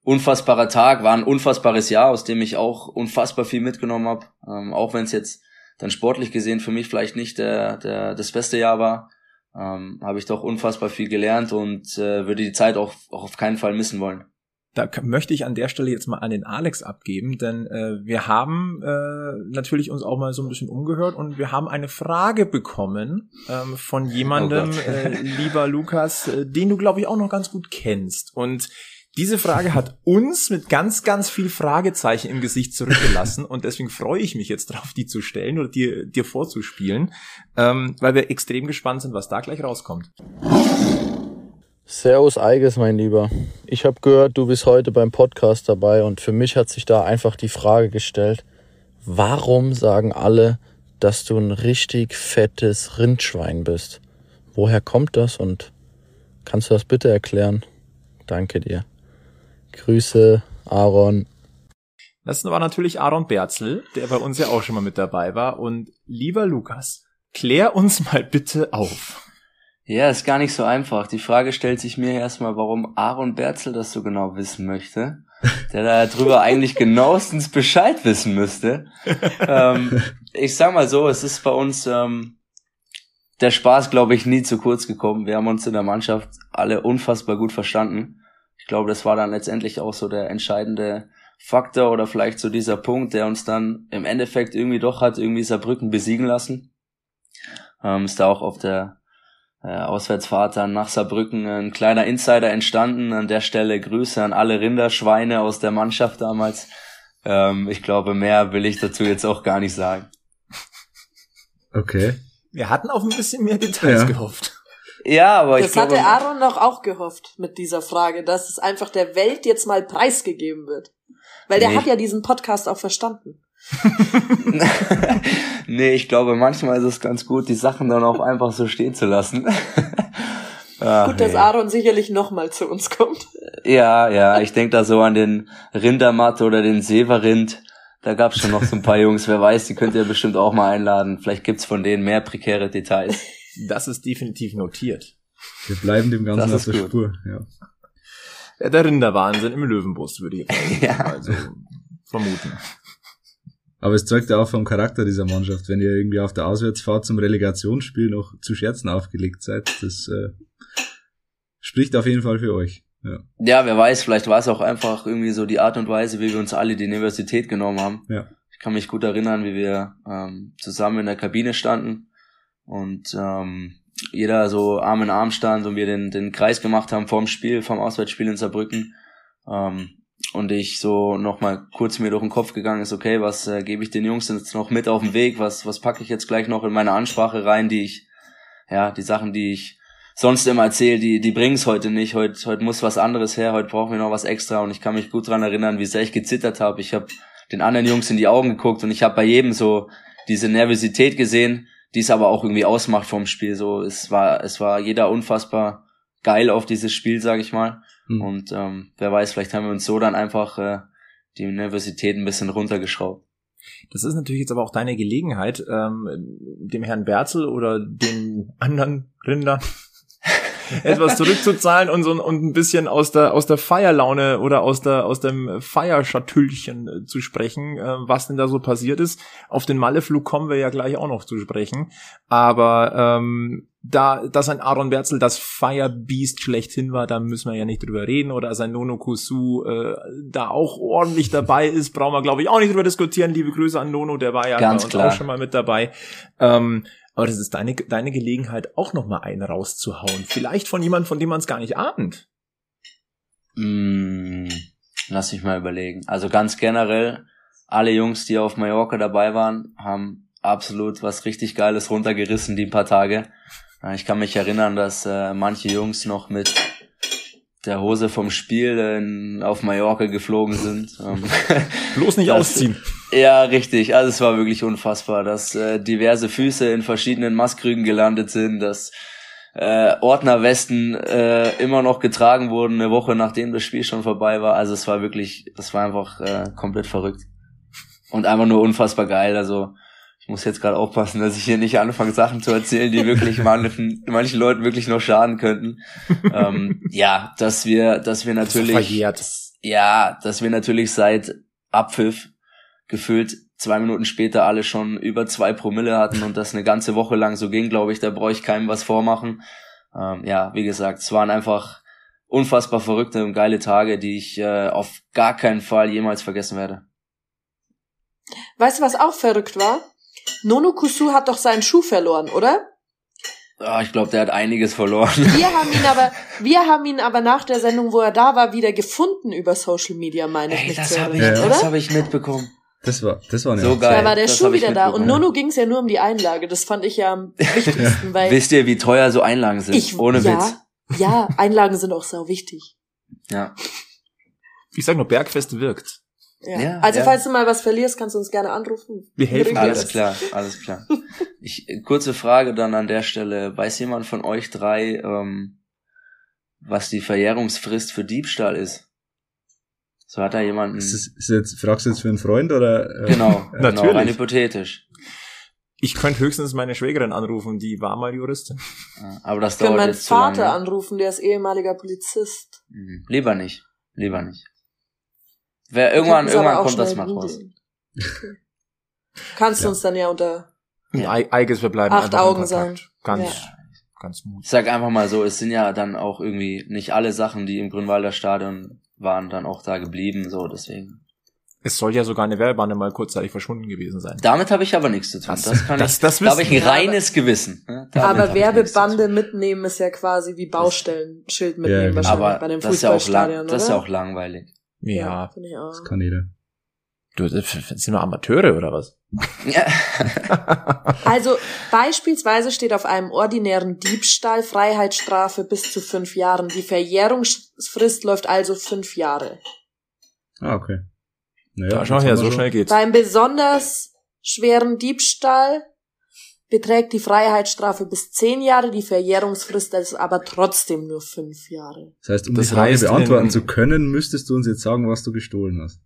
unfassbarer Tag, war ein unfassbares Jahr, aus dem ich auch unfassbar viel mitgenommen habe. Ähm, auch wenn es jetzt dann sportlich gesehen für mich vielleicht nicht der, der, das beste Jahr war, ähm, habe ich doch unfassbar viel gelernt und äh, würde die Zeit auch, auch auf keinen Fall missen wollen. Da möchte ich an der Stelle jetzt mal an den Alex abgeben, denn äh, wir haben äh, natürlich uns auch mal so ein bisschen umgehört und wir haben eine Frage bekommen ähm, von jemandem, oh äh, lieber Lukas, äh, den du glaube ich auch noch ganz gut kennst. Und diese Frage hat uns mit ganz, ganz viel Fragezeichen im Gesicht zurückgelassen und deswegen freue ich mich jetzt drauf, die zu stellen oder dir, dir vorzuspielen, ähm, weil wir extrem gespannt sind, was da gleich rauskommt. Servus Eiges, mein Lieber. Ich habe gehört, du bist heute beim Podcast dabei und für mich hat sich da einfach die Frage gestellt, warum sagen alle, dass du ein richtig fettes Rindschwein bist? Woher kommt das und kannst du das bitte erklären? Danke dir. Grüße, Aaron. Das war natürlich Aaron Berzel, der bei uns ja auch schon mal mit dabei war. Und lieber Lukas, klär uns mal bitte auf. Ja, ist gar nicht so einfach. Die Frage stellt sich mir erstmal, warum Aaron Berzel das so genau wissen möchte. Der darüber eigentlich genauestens Bescheid wissen müsste. ähm, ich sag mal so, es ist bei uns ähm, der Spaß, glaube ich, nie zu kurz gekommen. Wir haben uns in der Mannschaft alle unfassbar gut verstanden ich glaube, das war dann letztendlich auch so der entscheidende Faktor oder vielleicht so dieser Punkt, der uns dann im Endeffekt irgendwie doch hat irgendwie Saarbrücken besiegen lassen. Ähm, ist da auch auf der äh, Auswärtsfahrt dann nach Saarbrücken ein kleiner Insider entstanden. An der Stelle Grüße an alle Rinderschweine aus der Mannschaft damals. Ähm, ich glaube, mehr will ich dazu jetzt auch gar nicht sagen. Okay. Wir hatten auf ein bisschen mehr Details ja. gehofft. Ja, aber das ich glaube. Das hatte Aaron doch auch gehofft mit dieser Frage, dass es einfach der Welt jetzt mal preisgegeben wird. Weil der nee. hat ja diesen Podcast auch verstanden. nee, ich glaube, manchmal ist es ganz gut, die Sachen dann auch einfach so stehen zu lassen. Ach, gut, dass Aaron sicherlich nochmal zu uns kommt. Ja, ja, ich denke da so an den Rindermatte oder den Severind. Da gab's schon noch so ein paar Jungs, wer weiß, die könnt ihr bestimmt auch mal einladen. Vielleicht gibt's von denen mehr prekäre Details. Das ist definitiv notiert. Wir bleiben dem Ganzen auf der gut. Spur. Ja. ja. Der Rinderwahnsinn im Löwenbus, würde ich jetzt ja. mal so vermuten. Aber es zeugt ja auch vom Charakter dieser Mannschaft, wenn ihr irgendwie auf der Auswärtsfahrt zum Relegationsspiel noch zu Scherzen aufgelegt seid. Das äh, spricht auf jeden Fall für euch. Ja. ja, wer weiß, vielleicht war es auch einfach irgendwie so die Art und Weise, wie wir uns alle die Universität genommen haben. Ja. Ich kann mich gut erinnern, wie wir ähm, zusammen in der Kabine standen und ähm, jeder so Arm in Arm stand und wir den, den Kreis gemacht haben vorm Spiel, vorm Auswärtsspiel in Saarbrücken. Ähm, und ich so nochmal kurz mir durch den Kopf gegangen ist, okay, was äh, gebe ich den Jungs jetzt noch mit auf den Weg, was, was packe ich jetzt gleich noch in meine Ansprache rein, die ich, ja, die Sachen, die ich sonst immer erzähle, die, die bringen es heute nicht. Heute, heute muss was anderes her, heute brauchen wir noch was extra und ich kann mich gut dran erinnern, wie sehr ich gezittert habe. Ich habe den anderen Jungs in die Augen geguckt und ich habe bei jedem so diese Nervosität gesehen, die es aber auch irgendwie ausmacht vom Spiel. So, es war, es war jeder unfassbar geil auf dieses Spiel, sag ich mal. Mhm. Und ähm, wer weiß, vielleicht haben wir uns so dann einfach äh, die Universität ein bisschen runtergeschraubt. Das ist natürlich jetzt aber auch deine Gelegenheit, ähm, dem Herrn Berzel oder den anderen Rindern etwas zurückzuzahlen und so und ein bisschen aus der aus der Feierlaune oder aus der aus dem Feierschatüllchen äh, zu sprechen, äh, was denn da so passiert ist. Auf den Malleflug kommen wir ja gleich auch noch zu sprechen, aber ähm, da, dass ein Aaron Berzel das Firebeast schlechthin war, da müssen wir ja nicht drüber reden. Oder dass ein Nono Kusu äh, da auch ordentlich dabei ist, brauchen wir, glaube ich, auch nicht drüber diskutieren. Liebe Grüße an Nono, der war ja Ganz bei klar. auch schon mal mit dabei. Ähm, aber das ist deine, deine Gelegenheit, auch noch mal einen rauszuhauen. Vielleicht von jemandem, von dem man es gar nicht ahnt. Mm, lass mich mal überlegen. Also ganz generell, alle Jungs, die auf Mallorca dabei waren, haben absolut was richtig Geiles runtergerissen, die paar Tage. Ich kann mich erinnern, dass äh, manche Jungs noch mit der Hose vom Spiel in, auf Mallorca geflogen sind. Ähm, Bloß nicht Das- ausziehen. Ja, richtig. Also es war wirklich unfassbar, dass äh, diverse Füße in verschiedenen Maßkrügen gelandet sind, dass äh, Ordnerwesten äh, immer noch getragen wurden, eine Woche nachdem das Spiel schon vorbei war. Also es war wirklich, das war einfach äh, komplett verrückt. Und einfach nur unfassbar geil. Also ich muss jetzt gerade aufpassen, dass ich hier nicht anfange, Sachen zu erzählen, die wirklich manchen, manchen Leuten wirklich noch schaden könnten. ähm, ja, dass wir, dass wir Das natürlich verjährt. ja, dass wir natürlich seit Abpfiff gefühlt zwei Minuten später alle schon über zwei Promille hatten und das eine ganze Woche lang so ging, glaube ich, da brauche ich keinem was vormachen. Ähm, ja, wie gesagt, es waren einfach unfassbar verrückte und geile Tage, die ich äh, auf gar keinen Fall jemals vergessen werde. Weißt du, was auch verrückt war? Nono Kusu hat doch seinen Schuh verloren, oder? Ah, ich glaube, der hat einiges verloren. Wir haben ihn aber, wir haben ihn aber nach der Sendung, wo er da war, wieder gefunden über Social Media, meine ich Ey, mich das habe ich, Ja. das habe ich mitbekommen. Das war, das war eine So geil. Da war der das Schuh ich wieder da und. Nono ging es ja nur um die Einlage. Das fand ich ja am wichtigsten, weil Wisst ihr, wie teuer so Einlagen sind? ich Ohne ja, Witz. Ja, Einlagen sind auch sau wichtig. Ja. Ich sag nur, Bergfest wirkt. Ja. Ja, also ja. falls du mal was verlierst, kannst du uns gerne anrufen. Wir helfen dir. Alles klar, alles klar. Ich, kurze Frage dann an der Stelle. Weiß jemand von euch drei, ähm, was die Verjährungsfrist für Diebstahl ist? So hat da jemand. Ist das, ist jetzt, fragst du jetzt für einen Freund oder? Äh, Genau, genau, Natürlich. rein hypothetisch. Ich könnte höchstens meine Schwägerin anrufen, die war mal Juristin. Aber das Ich dauert meinen jetzt zu lange. Vater anrufen, der ist ehemaliger Polizist. Mhm. Lieber nicht, lieber nicht. Wer, irgendwann, irgendwann kommt das mal raus. Okay. Kannst du Ja. uns dann ja unter Ja. Ei- Eiges, wir bleiben Acht Augen Kontakt. sein. Ganz, Ja. ganz mutig. Ich sag einfach mal so, es sind ja dann auch irgendwie nicht alle Sachen, die im Grünwalder Stadion waren, dann auch da geblieben, so deswegen. Es soll ja sogar eine Werbebande mal kurzzeitig verschwunden gewesen sein. Damit habe ich aber nichts zu tun. Das, Das- kann das- ich. das da habe ich ein reines Gewissen. Damit Aber. Werbebande mitnehmen ist ja quasi wie Baustellenschild mitnehmen genau. wahrscheinlich Aber bei dem das ist ja auch Fußballstadion, lang, das ist ja auch langweilig. Ja. auch. Das kann jeder. Du, das sind wir Amateure oder was? Ja. Also beispielsweise steht auf einem ordinären Diebstahl Freiheitsstrafe bis zu fünf Jahren. Die Verjährungsfrist läuft also fünf Jahre. Ah, okay. Naja, Ja, schau her, so schnell geht's. Beim besonders schweren Diebstahl beträgt die Freiheitsstrafe bis zehn Jahre, die Verjährungsfrist ist aber trotzdem nur fünf Jahre. Das heißt, um Das die Frage beantworten in- zu können, müsstest du uns jetzt sagen, was du gestohlen hast.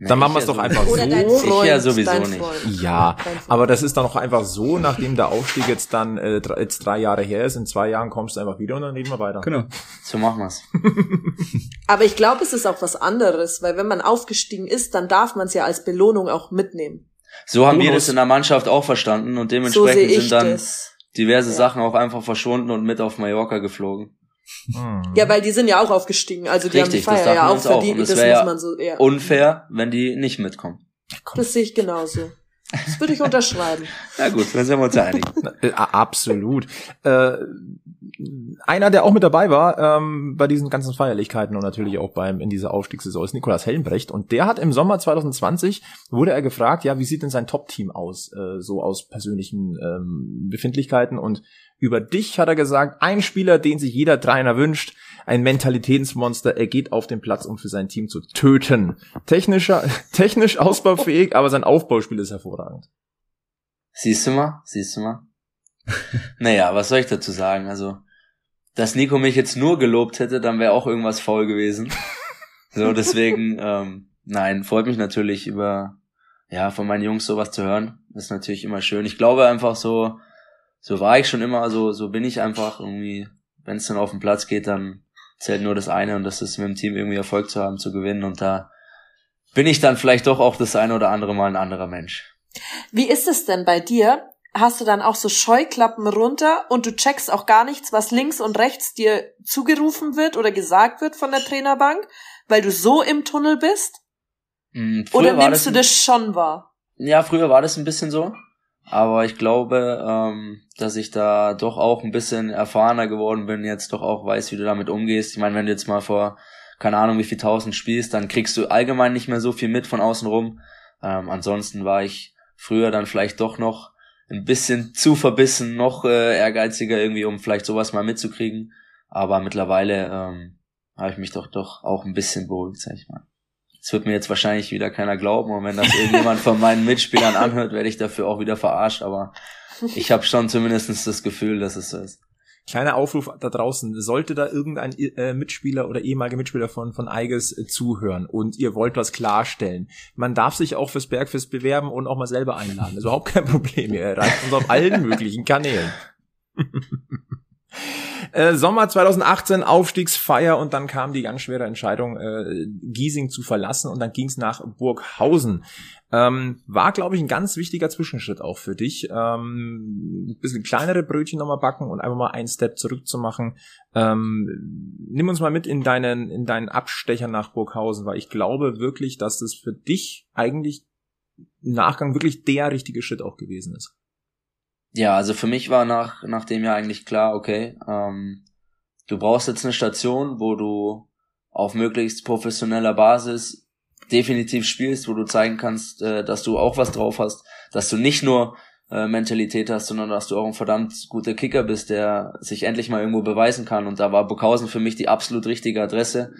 Dann machen wir's ich doch einfach so. dein Ich Freund. ja sowieso nicht. Freund. Ja, Freund. aber das ist dann auch einfach so, nachdem der Aufstieg jetzt dann äh, jetzt drei Jahre her ist, in zwei Jahren kommst du einfach wieder und dann reden wir weiter. Genau. So machen wir's. Aber ich glaube, es ist auch was anderes, weil wenn man aufgestiegen ist, dann darf man es ja als Belohnung auch mitnehmen. So haben wir Bonus. das in der Mannschaft auch verstanden und So dementsprechend ich sind dann das. diverse Ja. Sachen auch einfach verschwunden und mit auf Mallorca geflogen. Hm. Ja, weil die sind ja auch aufgestiegen. Also die Richtig, haben die das Feier ja auch auch. verdient. Und es das wär muss ja man so, ja. Unfair, wenn die nicht mitkommen. Das sehe ich genauso. Das würde ich unterschreiben. Na gut, dann sind wir uns ja einig. Äh, absolut. Äh, einer, der auch mit dabei war ähm, bei diesen ganzen Feierlichkeiten und natürlich auch beim in dieser Aufstiegssaison ist Nikolas Helmbrecht und der hat im Sommer 2020 wurde er gefragt, ja, wie sieht denn sein Top-Team aus, äh, so aus persönlichen ähm, Befindlichkeiten und über dich hat er gesagt, ein Spieler, den sich jeder Trainer wünscht, ein Mentalitätsmonster, er geht auf den Platz, um für sein Team zu töten. Technischer, technisch ausbaufähig, aber sein Aufbauspiel ist hervorragend. Siehst du mal? Siehst du mal? naja, was soll ich dazu sagen? Also, dass Nico mich jetzt nur gelobt hätte, dann wäre auch irgendwas faul gewesen. So, deswegen, ähm, nein, freut mich natürlich über, ja, von meinen Jungs sowas zu hören. Das ist natürlich immer schön. Ich glaube einfach so, so war ich schon immer, so, so bin ich einfach irgendwie, wenn es dann auf den Platz geht, dann zählt nur das eine und das ist mit dem Team irgendwie Erfolg zu haben, zu gewinnen und da bin ich dann vielleicht doch auch das eine oder andere Mal ein anderer Mensch. Wie ist es denn bei dir? Hast du dann auch so Scheuklappen runter und du checkst auch gar nichts, was links und rechts dir zugerufen wird oder gesagt wird von der Trainerbank, weil du so im Tunnel bist? Hm, Oder nimmst du das schon wahr? Ja, früher war das ein bisschen so. Aber ich glaube, ähm, dass ich da doch auch ein bisschen erfahrener geworden bin, jetzt doch auch weiß, wie du damit umgehst. Ich meine, wenn du jetzt mal vor, keine Ahnung, wie viel tausend spielst, dann kriegst du allgemein nicht mehr so viel mit von außen rum. Ähm, ansonsten war ich früher dann vielleicht doch noch ein bisschen zu verbissen, noch äh, ehrgeiziger irgendwie, um vielleicht sowas mal mitzukriegen. Aber mittlerweile ähm, habe ich mich doch doch auch ein bisschen beruhigt, sag ich mal. Das wird mir jetzt wahrscheinlich wieder keiner glauben und wenn das irgendjemand von meinen Mitspielern anhört, werde ich dafür auch wieder verarscht, aber ich habe schon zumindestens das Gefühl, dass es so ist. Kleiner Aufruf da draußen, sollte da irgendein äh, Mitspieler oder ehemaliger Mitspieler von, von Eiges äh, zuhören und ihr wollt was klarstellen, man darf sich auch fürs Bergfest bewerben und auch mal selber einladen. Das ist überhaupt kein Problem. Ihr erreicht uns auf allen möglichen Kanälen. Äh, Sommer 2018 Aufstiegsfeier und dann kam die ganz schwere Entscheidung, äh, Giesing zu verlassen und dann ging es nach Burghausen. Ähm, war, glaube ich, ein ganz wichtiger Zwischenschritt auch für dich. Ähm, ein bisschen kleinere Brötchen nochmal backen und einfach mal einen Step zurückzumachen. Ähm, nimm uns mal mit in deinen, in deinen Abstecher nach Burghausen, weil ich glaube wirklich, dass das für dich eigentlich im Nachgang wirklich der richtige Schritt auch gewesen ist. Ja, also für mich war nach, nach dem Jahr eigentlich klar, okay, ähm, du brauchst jetzt eine Station, wo du auf möglichst professioneller Basis definitiv spielst, wo du zeigen kannst, äh, dass du auch was drauf hast, dass du nicht nur äh, Mentalität hast, sondern dass du auch ein verdammt guter Kicker bist, der sich endlich mal irgendwo beweisen kann. Und da war Burghausen für mich die absolut richtige Adresse.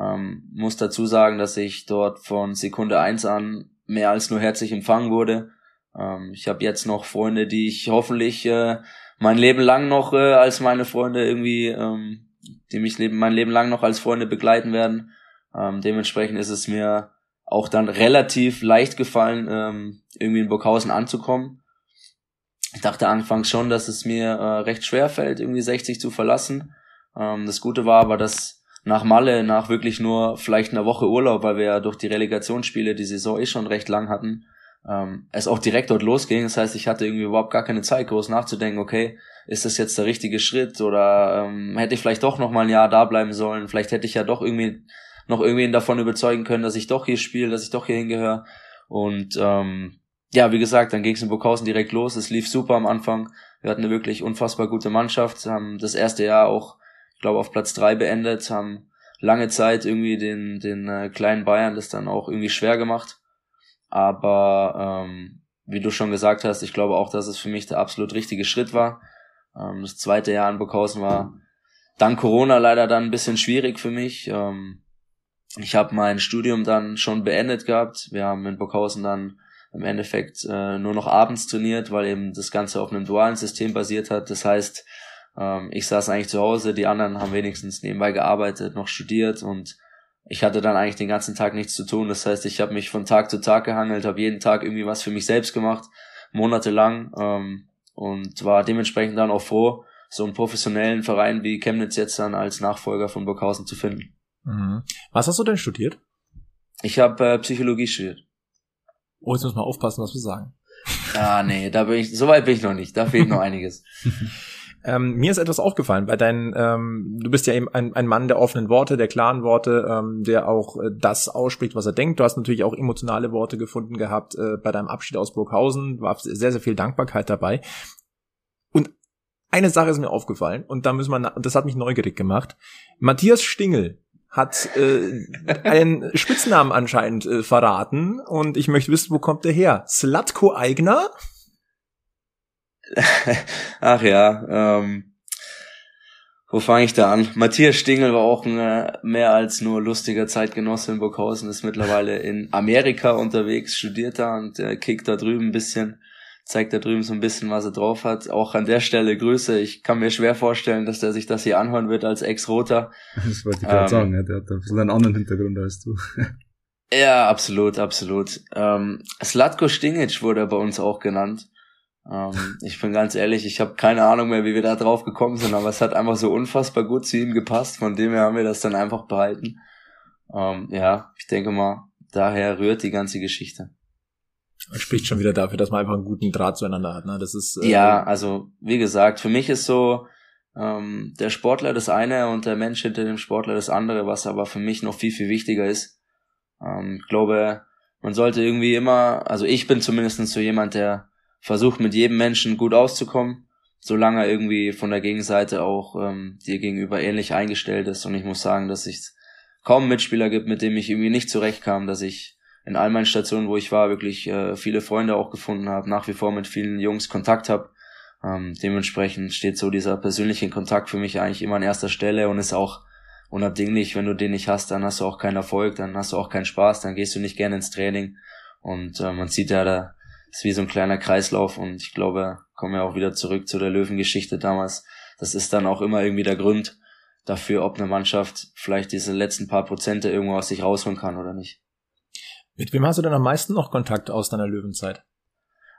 Ähm, muss dazu sagen, dass ich dort von Sekunde eins an mehr als nur herzlich empfangen wurde. Ähm, ich habe jetzt noch Freunde, die ich hoffentlich äh, mein Leben lang noch äh, als meine Freunde irgendwie, ähm, die mich leben, mein Leben lang noch als Freunde begleiten werden. Ähm, dementsprechend ist es mir auch dann relativ leicht gefallen, ähm, irgendwie in Burghausen anzukommen. Ich dachte anfangs schon, dass es mir äh, recht schwer fällt, irgendwie 60 zu verlassen. Ähm, das Gute war aber, dass nach Malle, nach wirklich nur vielleicht einer Woche Urlaub, weil wir ja durch die Relegationsspiele die Saison eh schon recht lang hatten, ähm, es auch direkt dort losging. Das heißt, ich hatte irgendwie überhaupt gar keine Zeit, groß nachzudenken, okay, ist das jetzt der richtige Schritt oder ähm, hätte ich vielleicht doch noch mal ein Jahr da bleiben sollen? Vielleicht hätte ich ja doch irgendwie noch irgendwen davon überzeugen können, dass ich doch hier spiele, dass ich doch hier hingehöre. Und ähm, ja, wie gesagt, dann ging es in Burghausen direkt los. Es lief super am Anfang. Wir hatten eine wirklich unfassbar gute Mannschaft, haben das erste Jahr auch, ich glaube, auf Platz drei beendet, haben lange Zeit irgendwie den, den äh, kleinen Bayern das dann auch irgendwie schwer gemacht. Aber ähm, wie du schon gesagt hast, ich glaube auch, dass es für mich der absolut richtige Schritt war. Ähm, das zweite Jahr in Burghausen war dank Corona leider dann ein bisschen schwierig für mich. Ähm, ich habe mein Studium dann schon beendet gehabt. Wir haben in Burghausen dann im Endeffekt äh, nur noch abends trainiert, weil eben das Ganze auf einem dualen System basiert hat. Das heißt, ähm, ich saß eigentlich zu Hause, die anderen haben wenigstens nebenbei gearbeitet, noch studiert und ich hatte dann eigentlich den ganzen Tag nichts zu tun. Das heißt, ich habe mich von Tag zu Tag gehangelt, habe jeden Tag irgendwie was für mich selbst gemacht, monatelang ähm, und war dementsprechend dann auch froh, so einen professionellen Verein wie Chemnitz jetzt dann als Nachfolger von Burghausen zu finden. Mhm. Was hast du denn studiert? Ich habe äh, Psychologie studiert. Oh, jetzt muss man aufpassen, was wir sagen. Ah, nee, da bin ich, so weit bin ich noch nicht. Da fehlt noch einiges. Ähm, mir ist etwas aufgefallen, bei deinen, ähm, du bist ja eben ein, ein Mann der offenen Worte, der klaren Worte, ähm, der auch äh, das ausspricht, was er denkt. Du hast natürlich auch emotionale Worte gefunden gehabt äh, bei deinem Abschied aus Burghausen, war sehr, sehr viel Dankbarkeit dabei. Und eine Sache ist mir aufgefallen und da müssen wir, das hat mich neugierig gemacht. Matthias Stingel hat äh, einen Spitznamen anscheinend äh, verraten und ich möchte wissen, wo kommt der her? Slatko Eigner? Ach ja, ähm, wo fange ich da an? Matthias Stingel war auch ein mehr als nur lustiger Zeitgenosse in Burghausen, ist mittlerweile in Amerika unterwegs, studiert da und äh, kickt da drüben ein bisschen. zeigt da drüben so ein bisschen, was er drauf hat. Auch an der Stelle Grüße. Ich kann mir schwer vorstellen, dass der sich das hier anhören wird als Ex-Roter. Das wollte ich gerade Ähm, sagen, ja, der hat ein bisschen einen anderen Hintergrund als du. Ja, absolut, absolut. Ähm, Slatko Stingic wurde bei uns auch genannt. Ähm, ich bin ganz ehrlich, ich habe keine Ahnung mehr, wie wir da drauf gekommen sind, aber es hat einfach so unfassbar gut zu ihm gepasst. Von dem her haben wir das dann einfach behalten. Ähm, ja, ich denke mal, daher rührt die ganze Geschichte. Das spricht schon wieder dafür, dass man einfach einen guten Draht zueinander hat. Ne? Das ist äh, Ja, also wie gesagt, für mich ist so ähm, der Sportler das eine und der Mensch hinter dem Sportler das andere, was aber für mich noch viel, viel wichtiger ist. Ähm, ich glaube, man sollte irgendwie immer, also ich bin zumindest so jemand, der versucht mit jedem Menschen gut auszukommen, solange er irgendwie von der Gegenseite auch ähm, dir gegenüber ähnlich eingestellt ist. Und ich muss sagen, dass es kaum Mitspieler gibt, mit dem ich irgendwie nicht zurechtkam, dass ich in all meinen Stationen, wo ich war, wirklich äh, viele Freunde auch gefunden habe, nach wie vor mit vielen Jungs Kontakt habe. Ähm, dementsprechend steht so dieser persönliche Kontakt für mich eigentlich immer an erster Stelle und ist auch unabdinglich. Wenn du den nicht hast, dann hast du auch keinen Erfolg, dann hast du auch keinen Spaß, dann gehst du nicht gerne ins Training. Und äh, man sieht ja, da ist wie so ein kleiner Kreislauf und ich glaube, kommen wir auch wieder zurück zu der Löwengeschichte damals. Das ist dann auch immer irgendwie der Grund dafür, ob eine Mannschaft vielleicht diese letzten paar Prozente irgendwo aus sich rausholen kann oder nicht. Mit wem hast du denn am meisten noch Kontakt aus deiner Löwenzeit?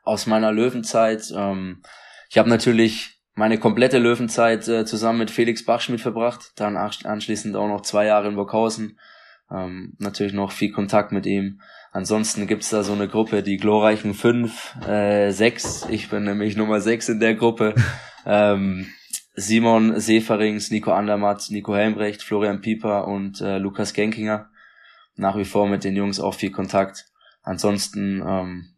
aus meiner Löwenzeit. Ähm, ich habe natürlich meine komplette Löwenzeit äh, zusammen mit Felix Bachschmidt verbracht, dann ansch- anschließend auch noch zwei Jahre in Burghausen. Ähm, natürlich noch viel Kontakt mit ihm. Ansonsten gibt's da so eine Gruppe, die glorreichen fünf, äh, sechs. Ich bin nämlich Nummer sechs in der Gruppe. ähm, Simon Seferings, Nico Andermatt, Nico Helmbrecht, Florian Pieper und äh, Lukas Genkinger. Nach wie vor mit den Jungs auch viel Kontakt. Ansonsten ähm,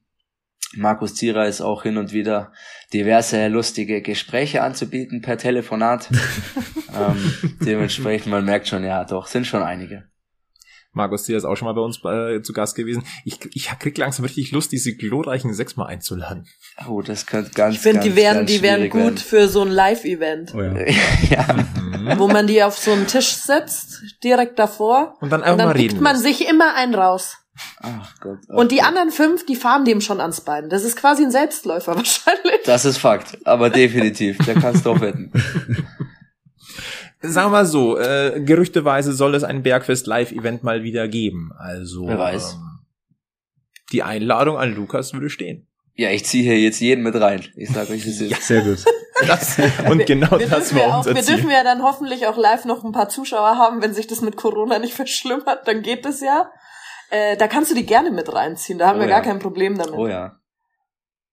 Markus Zierer ist auch hin und wieder diverse lustige Gespräche anzubieten per Telefonat. ähm, dementsprechend, man merkt schon, ja, doch, sind schon einige. Markus Zier ist auch schon mal bei uns äh, zu Gast gewesen. Ich, ich krieg langsam richtig Lust, diese glorreichen sechs mal einzuladen. Oh, das könnte ganz, Ich finde, ganz, die wären, ganz die wären gut werden. für so ein Live-Event, Oh ja. ja, wo man die auf so einen Tisch setzt, direkt davor. Und dann einfach Und dann mal reden. man lässt. sich immer einen raus. ach Gott. ach Und die Gott. anderen fünf, die fahren dem schon ans Bein. Das ist quasi ein Selbstläufer wahrscheinlich. Das ist Fakt, aber definitiv, da kannst du drauf wetten. Sagen wir mal so, äh, gerüchteweise soll es ein Bergfest Live-Event mal wieder geben. Also Wer weiß. Ähm, die Einladung an Lukas würde stehen. Ja, ich ziehe hier jetzt jeden mit rein. Ich sag euch, es ist. Sehr gut. Das, und genau wir das ja war auch, unser Wir Ziel. dürfen ja dann hoffentlich auch live noch ein paar Zuschauer haben, wenn sich das mit Corona nicht verschlimmert, dann geht das ja. Äh, da kannst du die gerne mit reinziehen, da haben Oh wir ja. gar kein Problem damit. Oh ja,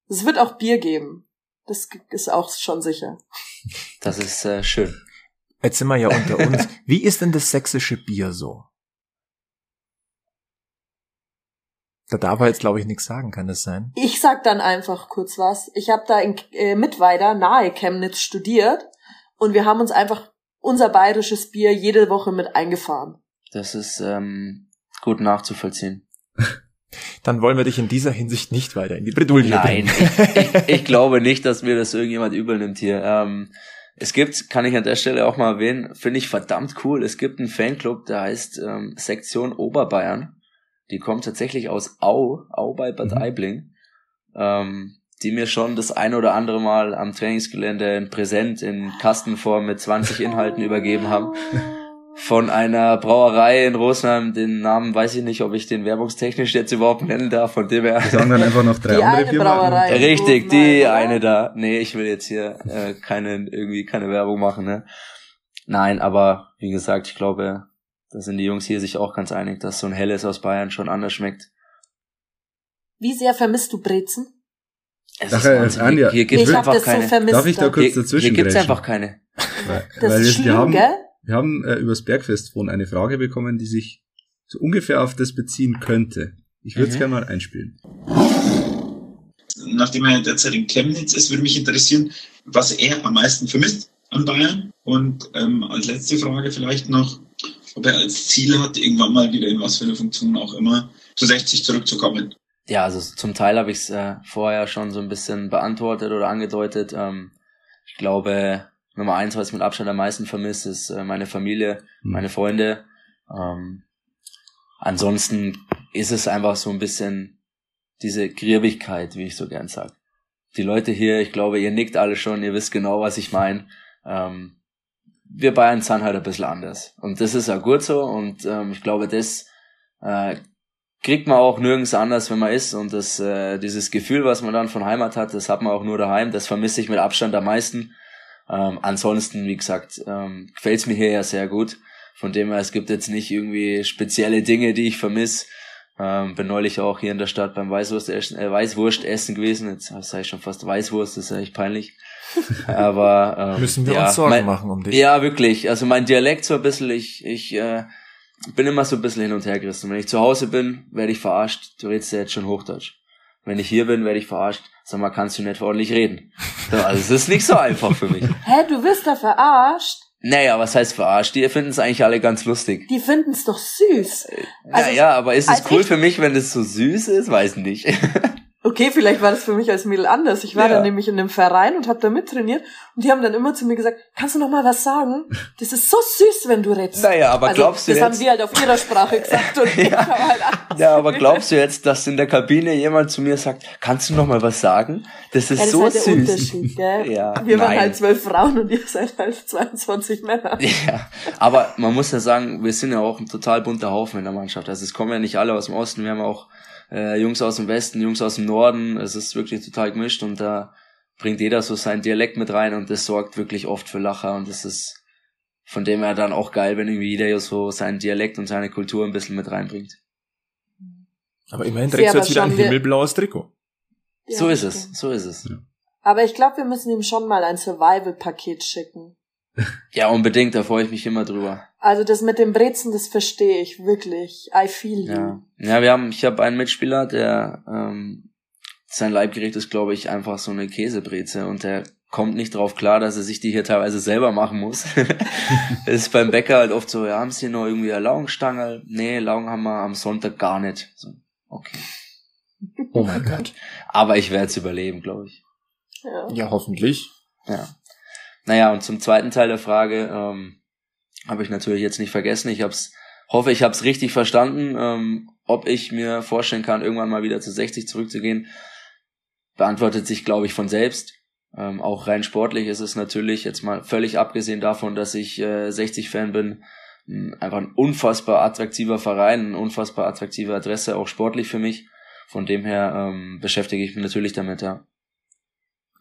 Es wird auch Bier geben. Das ist auch schon sicher. das ist äh, schön. Jetzt sind wir ja unter uns. Wie ist denn das sächsische Bier so? Da darf er jetzt, glaube ich, nichts sagen, kann das sein? Ich sag dann einfach kurz was. Ich habe da in äh, Mittweida nahe Chemnitz studiert und wir haben uns einfach unser bayerisches Bier jede Woche mit eingefahren. Das ist ähm, gut nachzuvollziehen. Dann wollen wir dich in dieser Hinsicht nicht weiter in die Bredouille Nein, bringen. ich, ich, ich glaube nicht, dass mir das irgendjemand übel nimmt hier. Ähm, es gibt, kann ich an der Stelle auch mal erwähnen, finde ich verdammt cool. Es gibt einen Fanclub, der heißt ähm, Sektion Oberbayern. Die kommt tatsächlich aus Au, Au bei Bad Mhm. Aibling. Ähm, die mir schon das ein oder andere Mal am Trainingsgelände ein Präsent in Kastenform mit 20 Inhalten übergeben haben. Von einer Brauerei in Rosenheim, den Namen weiß ich nicht, ob ich den werbungstechnisch jetzt überhaupt nennen darf, von dem her. Sagen dann einfach noch drei Die andere eine. Brauerei. Richtig, die oder? eine da. Nee, ich will jetzt hier äh, keine irgendwie keine Werbung machen, ne? Nein, aber wie gesagt, ich glaube, da sind die Jungs hier sich auch ganz einig, dass so ein helles aus Bayern schon anders schmeckt. Wie sehr vermisst du Brezen? Es Ach, ist äh. Anja, hier, gibt's ich habe einfach das so keine. vermisst. Darf ich da kurz hier, dazwischen hier gibt's einfach keine. Weil, das weil ist wir, schlimm, haben, gell? Wir haben äh, übers Bergfestphone eine Frage bekommen, die sich so ungefähr auf das beziehen könnte. Ich würde es Mhm. gerne mal einspielen. Nachdem er derzeit in Chemnitz ist, würde mich interessieren, was er am meisten vermisst an Bayern. Und ähm, als letzte Frage vielleicht noch, ob er als Ziel hat, irgendwann mal wieder in was für eine Funktion auch immer zu 60 zurückzukommen. Ja, also zum Teil habe ich es äh, vorher schon so ein bisschen beantwortet oder angedeutet. Ähm, ich glaube, Nummer eins, was ich mit Abstand am meisten vermisse, ist äh, meine Familie, Hm. meine Freunde. Ähm, ansonsten ist es einfach so ein bisschen diese Griebigkeit, wie ich so gern sag. die Leute hier, ich glaube, ihr nickt alle schon, ihr wisst genau, was ich meine. Ähm, wir Bayern sind halt ein bisschen anders. Und das ist ja gut so. Und ähm, ich glaube, das äh, kriegt man auch nirgends anders, wenn man ist. Und das, äh, dieses Gefühl, was man dann von Heimat hat, das hat man auch nur daheim. Das vermisse ich mit Abstand am meisten. Ähm, ansonsten, wie gesagt, ähm, gefällt es mir hier ja sehr gut. Von dem her, es gibt jetzt nicht irgendwie spezielle Dinge, die ich vermisse. Ähm, bin neulich auch hier in der Stadt beim Weißwurst essen, äh, Weißwurst essen gewesen. Jetzt sage ich schon fast Weißwurst, das ist ja echt peinlich. Aber ähm, Müssen wir ja, uns Sorgen mein, machen um dich. Ja, wirklich. Also mein Dialekt so ein bisschen, ich, ich äh, bin immer so ein bisschen hin und her gerissen. Wenn ich zu Hause bin, werde ich verarscht. Du redest ja jetzt schon Hochdeutsch. Wenn ich hier bin, werde ich verarscht. Sag mal, kannst du nicht ordentlich reden? So, also es ist nicht so einfach für mich. Hä, du wirst da verarscht? Naja, was heißt verarscht? Die finden es eigentlich alle ganz lustig. Die finden's doch süß. Also, naja, aber ist es cool für mich, wenn es so süß ist? Weiß nicht. Okay, vielleicht war das für mich als Mädel anders. Ich war Ja. dann nämlich in einem Verein und habe da mittrainiert und die haben dann immer zu mir gesagt, kannst du noch mal was sagen? Das ist so süß, wenn du redest. Naja, aber also, glaubst du das haben jetzt- die halt auf ihrer Sprache gesagt und ich habe halt anders ja, aber glaubst du jetzt, dass in der Kabine jemand zu mir sagt, kannst du noch mal was sagen? Das ist ja, das so ist halt der süß. Unterschied, gell? Ja, Wir waren nein. halt zwölf Frauen und ihr seid halt 22 Männer. Ja, aber man muss ja sagen, wir sind ja auch ein total bunter Haufen in der Mannschaft. Also es kommen ja nicht alle aus dem Osten, wir haben auch äh, Jungs aus dem Westen, Jungs aus dem Norden. Es ist wirklich total gemischt und da bringt jeder so seinen Dialekt mit rein und das sorgt wirklich oft für Lacher und das ist von dem her dann auch geil, wenn irgendwie jeder so seinen Dialekt und seine Kultur ein bisschen mit reinbringt. Aber immerhin trägst du jetzt wieder ein himmelblaues Trikot. Ja, so ist es, so ist es. Aber ich glaube, wir müssen ihm schon mal ein Survival-Paket schicken. Ja, unbedingt, da freue ich mich immer drüber. Also das mit dem Brezen, das verstehe ich wirklich. I feel you. Ja, ja wir haben, ich habe einen Mitspieler, der ähm, sein Leibgericht ist, glaube ich, einfach so eine Käsebreze und der kommt nicht drauf klar, dass er sich die hier teilweise selber machen muss. Es ist beim Bäcker halt oft so, ja, haben Sie noch irgendwie eine Laugenstange? Nee, Laugen haben wir am Sonntag gar nicht. So, okay. Oh mein Gott. Aber ich werde es überleben, glaube ich. Ja. Ja, hoffentlich. Ja. Naja, und zum zweiten Teil der Frage ähm, habe ich natürlich jetzt nicht vergessen. Ich hab's, hoffe, ich habe es richtig verstanden. Ähm, ob ich mir vorstellen kann, irgendwann mal wieder zu 60 zurückzugehen, beantwortet sich, glaube ich, von selbst. Ähm, auch rein sportlich ist es natürlich, jetzt mal völlig abgesehen davon, dass ich äh, 60-Fan bin, mh, einfach ein unfassbar attraktiver Verein, eine unfassbar attraktive Adresse, auch sportlich für mich. Von dem her ähm, beschäftige ich mich natürlich damit, ja.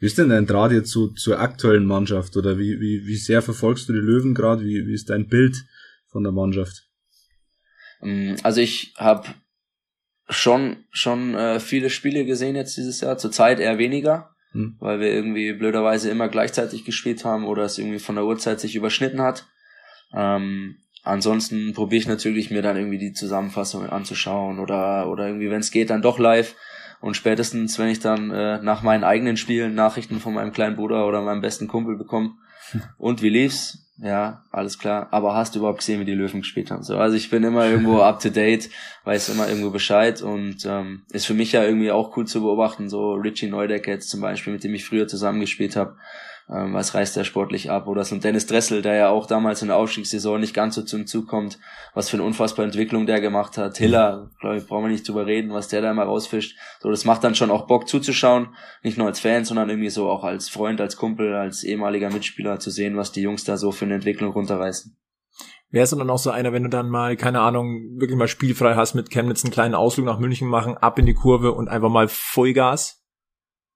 Wie ist denn dein Draht jetzt so zur aktuellen Mannschaft? Oder wie, wie, wie sehr verfolgst du die Löwen gerade? Wie, wie ist dein Bild von der Mannschaft? Ähm, Also ich habe schon schon äh, viele Spiele gesehen jetzt dieses Jahr. Zurzeit eher weniger, Hm. weil wir irgendwie blöderweise immer gleichzeitig gespielt haben oder es irgendwie von der Uhrzeit sich überschnitten hat. Ähm, ansonsten probiere ich natürlich mir dann irgendwie die Zusammenfassung anzuschauen oder oder irgendwie, wenn es geht, dann doch live. Und spätestens, wenn ich dann äh, nach meinen eigenen Spielen Nachrichten von meinem kleinen Bruder oder meinem besten Kumpel bekomme, und wie lief's? Ja, alles klar. Aber hast du überhaupt gesehen, wie die Löwen gespielt haben? So, also ich bin immer irgendwo up to date, weiß immer irgendwo Bescheid und ähm, ist für mich ja irgendwie auch cool zu beobachten. So Richie Neudecker jetzt zum Beispiel, mit dem ich früher zusammengespielt habe. Ähm, was reißt der sportlich ab? Oder so ein Dennis Dressel, der ja auch damals in der Aufstiegssaison nicht ganz so zum Zug kommt. Was für eine unfassbare Entwicklung der gemacht hat. Hiller, glaube ich, brauchen wir nicht drüber reden, was der da immer rausfischt. So, das macht dann schon auch Bock zuzuschauen. Nicht nur als Fan, sondern irgendwie so auch als Freund, als Kumpel, als ehemaliger Mitspieler zu sehen, was die Jungs da so für eine Entwicklung runterreißen. Wärst du dann auch so einer, wenn du dann mal, keine Ahnung, wirklich mal spielfrei hast mit Chemnitz, einen kleinen Ausflug nach München machen, ab in die Kurve und einfach mal Vollgas?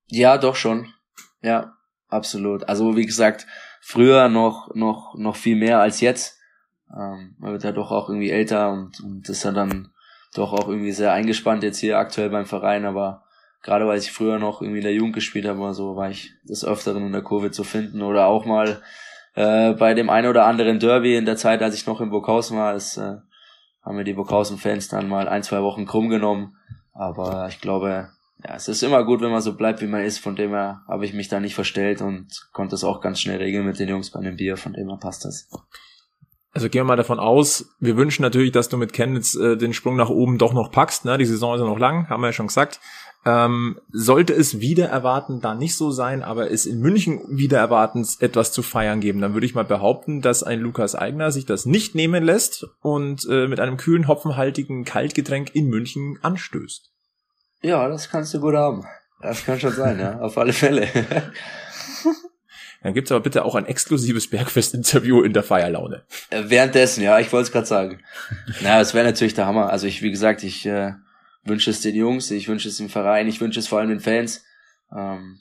Ja, doch schon. Ja, absolut. Also wie gesagt, früher noch noch noch viel mehr als jetzt. Ähm, man wird ja doch auch irgendwie älter und, und ist ja dann doch auch irgendwie sehr eingespannt jetzt hier aktuell beim Verein, aber gerade weil ich früher noch irgendwie in der Jugend gespielt habe oder so, war ich des Öfteren in der Kurve zu finden oder auch mal äh, bei dem einen oder anderen Derby in der Zeit, als ich noch in Burghausen war, ist, äh, haben mir die Burghausen-Fans dann mal ein, zwei Wochen krumm genommen. Aber ich glaube, ja, es ist immer gut, wenn man so bleibt, wie man ist. Von dem her habe ich mich da nicht verstellt und konnte es auch ganz schnell regeln mit den Jungs bei einem Bier. Von dem her passt das. Also gehen wir mal davon aus, wir wünschen natürlich, dass du mit Chemnitz äh, den Sprung nach oben doch noch packst. Ne? Die Saison ist ja noch lang, haben wir ja schon gesagt. Ähm, sollte es wieder erwarten, da nicht so sein, aber es in München wieder erwartens etwas zu feiern geben, dann würde ich mal behaupten, dass ein Lukas Eigner sich das nicht nehmen lässt und äh, mit einem kühlen, hopfenhaltigen Kaltgetränk in München anstößt. Ja, das kannst du gut haben. Das kann schon sein, ja, auf alle Fälle. Dann gibt's aber bitte auch ein exklusives Bergfest-Interview in der Feierlaune. Äh, Währenddessen, ja, ich wollte es gerade sagen. Na, es wäre natürlich der Hammer. Also ich, wie gesagt, ich äh, wünsche es den Jungs, ich wünsche es dem Verein, ich wünsche es vor allem den Fans. Ähm,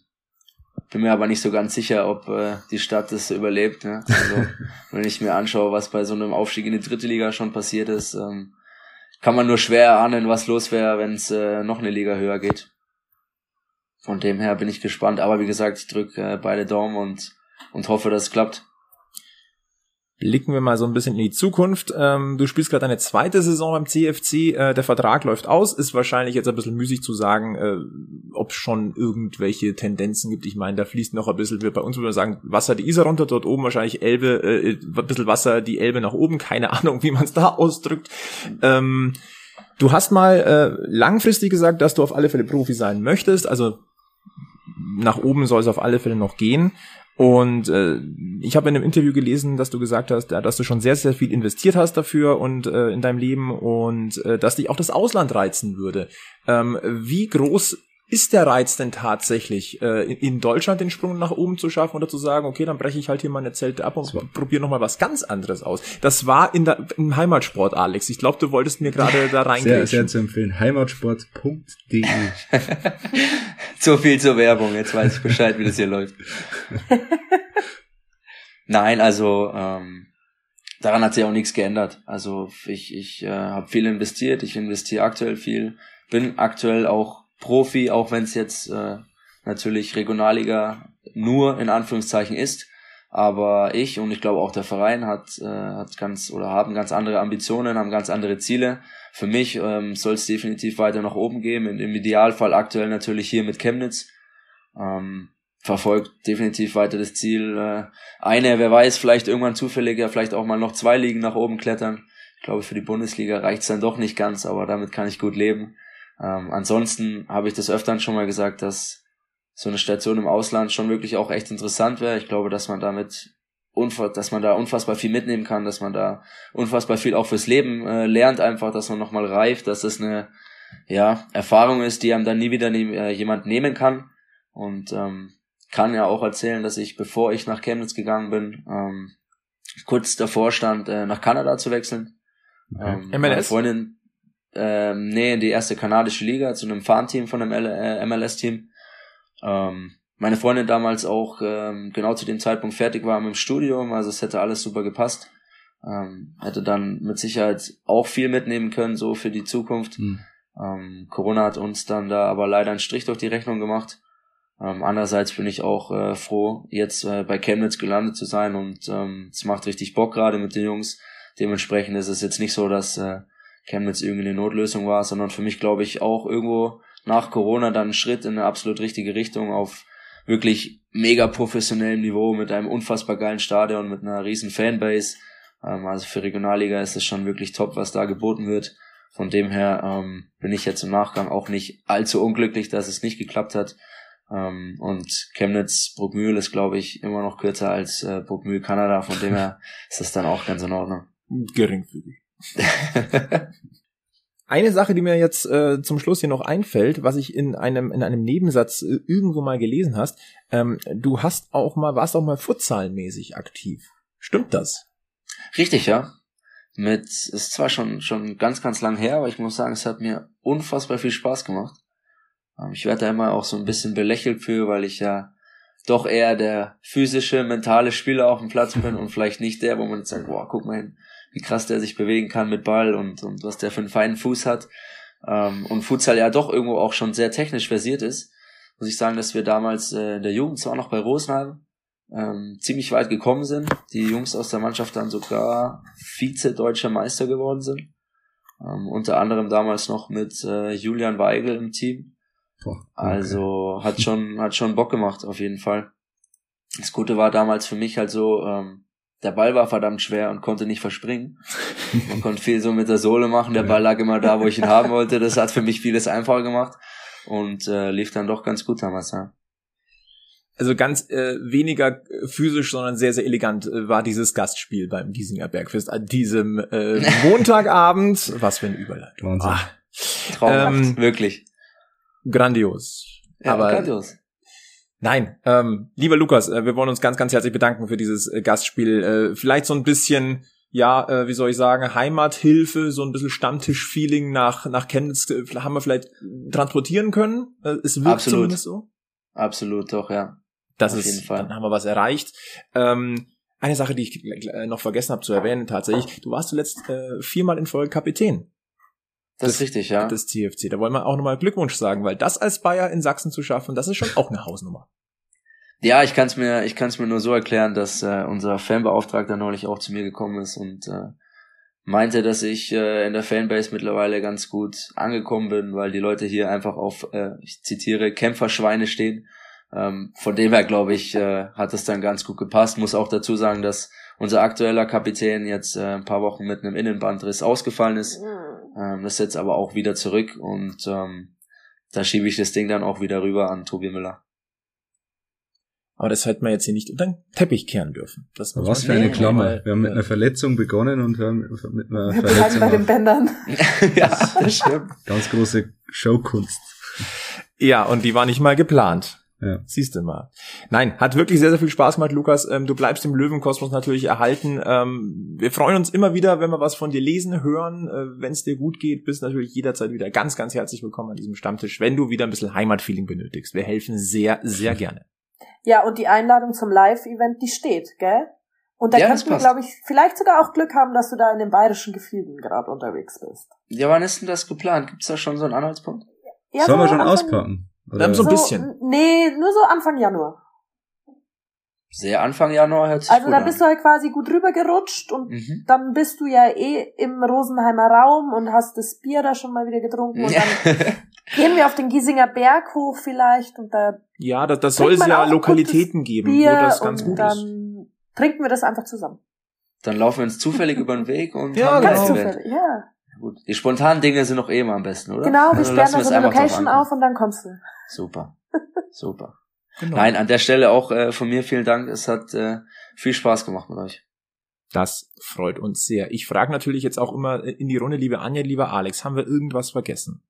bin mir aber nicht so ganz sicher, ob äh, die Stadt das überlebt. Ne? Also, wenn ich mir anschaue, was bei so einem Aufstieg in die dritte Liga schon passiert ist, ähm, kann man nur schwer erahnen, was los wäre, wenn es äh, noch eine Liga höher geht. Von dem her bin ich gespannt. Aber wie gesagt, ich drücke äh, beide Daumen und, und hoffe, dass es klappt. Blicken wir mal so ein bisschen in die Zukunft. Ähm, du spielst gerade deine zweite Saison beim CFC. Äh, der Vertrag läuft aus. Ist wahrscheinlich jetzt ein bisschen müßig zu sagen, äh, ob es schon irgendwelche Tendenzen gibt. Ich meine, da fließt noch ein bisschen, wir bei uns würde man sagen, Wasser die Isar runter, dort oben wahrscheinlich Elbe, äh, ein bisschen Wasser die Elbe nach oben. Keine Ahnung, wie man es da ausdrückt. Ähm, du hast mal äh, langfristig gesagt, dass du auf alle Fälle Profi sein möchtest. Also nach oben soll es auf alle Fälle noch gehen. Und äh, ich habe in einem Interview gelesen, dass du gesagt hast, dass du schon sehr, sehr viel investiert hast dafür und äh, in deinem Leben und äh, dass dich auch das Ausland reizen würde. Ähm, wie groß ist der Reiz denn tatsächlich, äh, in Deutschland den Sprung nach oben zu schaffen oder zu sagen, okay, dann breche ich halt hier meine Zelte ab und probiere nochmal was ganz anderes aus. Das war in der, im Heimatsport, Alex. Ich glaube, du wolltest mir gerade da reingehen. Sehr, sehr zu empfehlen. Heimatsport.de So viel zur Werbung. Jetzt weiß ich Bescheid, wie das hier läuft. Nein, also ähm, daran hat sich auch nichts geändert. Also ich, ich äh, habe viel investiert, ich investiere aktuell viel, bin aktuell auch Profi, auch wenn es jetzt äh, natürlich Regionalliga nur in Anführungszeichen ist. Aber ich und ich glaube auch der Verein hat, äh, hat ganz oder haben ganz andere Ambitionen, haben ganz andere Ziele. Für mich ähm, soll es definitiv weiter nach oben gehen. Im Idealfall aktuell natürlich hier mit Chemnitz. Ähm, verfolgt definitiv weiter das Ziel. Äh, eine, wer weiß, vielleicht irgendwann zufälliger, vielleicht auch mal noch zwei Ligen nach oben klettern. Ich glaube, für die Bundesliga reicht's dann doch nicht ganz, aber damit kann ich gut leben. Ähm, ansonsten habe ich das öfteren schon mal gesagt, dass so eine Station im Ausland schon wirklich auch echt interessant wäre. Ich glaube, dass man damit dass man da unfassbar viel mitnehmen kann, dass man da unfassbar viel auch fürs Leben äh, lernt, einfach, dass man nochmal reift, dass das eine ja, Erfahrung ist, die einem dann nie wieder ne äh, jemand nehmen kann. Und ähm, kann ja auch erzählen, dass ich, bevor ich nach Chemnitz gegangen bin, ähm, kurz davor stand, äh, nach Kanada zu wechseln. Ähm, MLS? Meine Freundin, ähm, nee, in die erste kanadische Liga, zu einem Farmteam von einem äh, MLS-Team. Ähm, meine Freundin damals auch ähm, genau zu dem Zeitpunkt fertig war mit dem Studium, also es hätte alles super gepasst. Ähm, hätte dann mit Sicherheit auch viel mitnehmen können, so für die Zukunft. Hm. Ähm, Corona hat uns dann da aber leider einen Strich durch die Rechnung gemacht. Ähm, andererseits bin ich auch äh, froh, jetzt äh, bei Chemnitz gelandet zu sein und ähm, es macht richtig Bock gerade mit den Jungs. Dementsprechend ist es jetzt nicht so, dass äh, Chemnitz irgendwie eine Notlösung war, sondern für mich glaube ich auch irgendwo nach Corona dann ein Schritt in eine absolut richtige Richtung auf wirklich mega professionellem Niveau mit einem unfassbar geilen Stadion, mit einer riesen Fanbase. Ähm, also für Regionalliga ist es schon wirklich top, was da geboten wird. Von dem her ähm, bin ich jetzt im Nachgang auch nicht allzu unglücklich, dass es nicht geklappt hat. Ähm, und Chemnitz Bruckmühl ist, glaube ich, immer noch kürzer als äh, Bruckmühl Kanada. Von dem her ist das dann auch ganz in Ordnung. Geringfügig. Eine Sache, die mir jetzt äh, zum Schluss hier noch einfällt, was ich in einem in einem Nebensatz äh, irgendwo mal gelesen hast, ähm, du hast auch mal warst auch mal futsalmäßig aktiv. Stimmt das? Richtig, ja. Mit ist zwar schon schon ganz ganz lang her, aber ich muss sagen, es hat mir unfassbar viel Spaß gemacht. Ähm, ich werde da immer auch so ein bisschen belächelt für, weil ich ja doch eher der physische, mentale Spieler auf dem Platz bin und vielleicht nicht der, wo man jetzt sagt, boah, guck mal hin, wie krass der sich bewegen kann mit Ball und, und was der für einen feinen Fuß hat. Ähm, und Futsal ja doch irgendwo auch schon sehr technisch versiert ist, muss ich sagen, dass wir damals äh, in der Jugend zwar noch bei Rosenheim ähm, ziemlich weit gekommen sind. Die Jungs aus der Mannschaft dann sogar Vize-Deutscher Meister geworden sind. Ähm, unter anderem damals noch mit äh, Julian Weigel im Team. Boah, okay. Also hat schon, hat schon Bock gemacht, auf jeden Fall. Das Gute war damals für mich halt so, ähm, der Ball war verdammt schwer und konnte nicht verspringen. Man konnte viel so mit der Sohle machen, der Ball lag immer da, wo ich ihn haben wollte. Das hat für mich vieles einfacher gemacht und äh, lief dann doch ganz gut damals, ja. Also ganz äh, weniger physisch, sondern sehr, sehr elegant äh, war dieses Gastspiel beim Giesinger Bergfest an diesem äh, Montagabend. Was für eine Überleitung. Wahnsinn. Ah, Traumhaft, Ähm, wirklich. grandios. Ja, Aber- grandios. Nein, ähm, lieber Lukas, äh, wir wollen uns ganz, ganz herzlich bedanken für dieses äh, Gastspiel. Äh, vielleicht so ein bisschen, ja, äh, wie soll ich sagen, Heimathilfe, so ein bisschen Stammtisch-Feeling nach, nach Chemnitz äh, haben wir vielleicht transportieren können. Äh, es wirkt Absolut. zumindest so. Absolut, doch, ja. Das Auf ist, dann haben wir was erreicht. Ähm, eine Sache, die ich äh, noch vergessen habe zu erwähnen, tatsächlich, du warst zuletzt äh, viermal in Folge Kapitän Das, Das- ist richtig, ja. des CFC. Da wollen wir auch nochmal Glückwunsch sagen, weil das als Bayer in Sachsen zu schaffen, das ist schon auch eine Hausnummer. Ja, ich kann es mir, ich kann es mir nur so erklären, dass äh, unser Fanbeauftragter neulich auch zu mir gekommen ist und äh, meinte, dass ich äh, in der Fanbase mittlerweile ganz gut angekommen bin, weil die Leute hier einfach auf, äh, ich zitiere, Kämpferschweine stehen. Ähm, von dem her glaube ich, äh, hat es dann ganz gut gepasst. Muss auch dazu sagen, dass unser aktueller Kapitän jetzt äh, ein paar Wochen mit einem Innenbandriss ausgefallen ist. Ähm, ist jetzt aber auch wieder zurück und ähm, da schiebe ich das Ding dann auch wieder rüber an Tobi Müller. Aber das hätte man jetzt hier nicht unter den Teppich kehren dürfen. Das muss Was für eine Klammer. Wir haben mit einer Verletzung begonnen und hören mit einer Wir Verletzung bei den. Bändern. ja, das stimmt. Ganz große Showkunst. Ja, und die war nicht mal geplant. Ja. Siehst du mal. Nein, hat wirklich sehr, sehr viel Spaß gemacht, Lukas. Ähm, du bleibst im Löwenkosmos natürlich erhalten. Ähm, wir freuen uns immer wieder, wenn wir was von dir lesen, hören. Äh, wenn es dir gut geht, bist natürlich jederzeit wieder ganz, ganz herzlich willkommen an diesem Stammtisch, wenn du wieder ein bisschen Heimatfeeling benötigst. Wir helfen sehr, sehr gerne. Ja, und die Einladung zum Live-Event, die steht, gell? Und da Ja, wir, passt. glaube ich, vielleicht sogar auch Glück haben, dass du da in den bayerischen Gefilden gerade unterwegs bist. Ja, wann ist denn das geplant? Gibt's da schon so einen Anhaltspunkt? Ja, Sollen wir schon Anfang- auspacken? Oder? Ähm, so ein bisschen. n- Nee, nur so Anfang Januar. Sehr Anfang Januar hört sich Also gut da an. bist du halt quasi gut rübergerutscht und Mhm. dann bist du ja eh im Rosenheimer Raum und hast das Bier da schon mal wieder getrunken und dann gehen wir auf den Giesinger Berghof vielleicht und da Ja, das, das soll es ja Lokalitäten geben, Bier wo das ganz und gut dann ist. trinken wir das einfach zusammen. Dann laufen wir uns zufällig über den Weg und Ja, haben Ganz zufällig, ja. Gut. Die spontanen Dinge sind noch eh immer am besten, oder? Genau, wir Also sperren lassen da wir so eine Location auf und dann kommst du. Super. Super. Genau. Nein, an der Stelle auch äh, von mir vielen Dank. Es hat äh, viel Spaß gemacht mit euch. Das freut uns sehr. Ich frage natürlich jetzt auch immer in die Runde, liebe Anja, lieber Alex, haben wir irgendwas vergessen?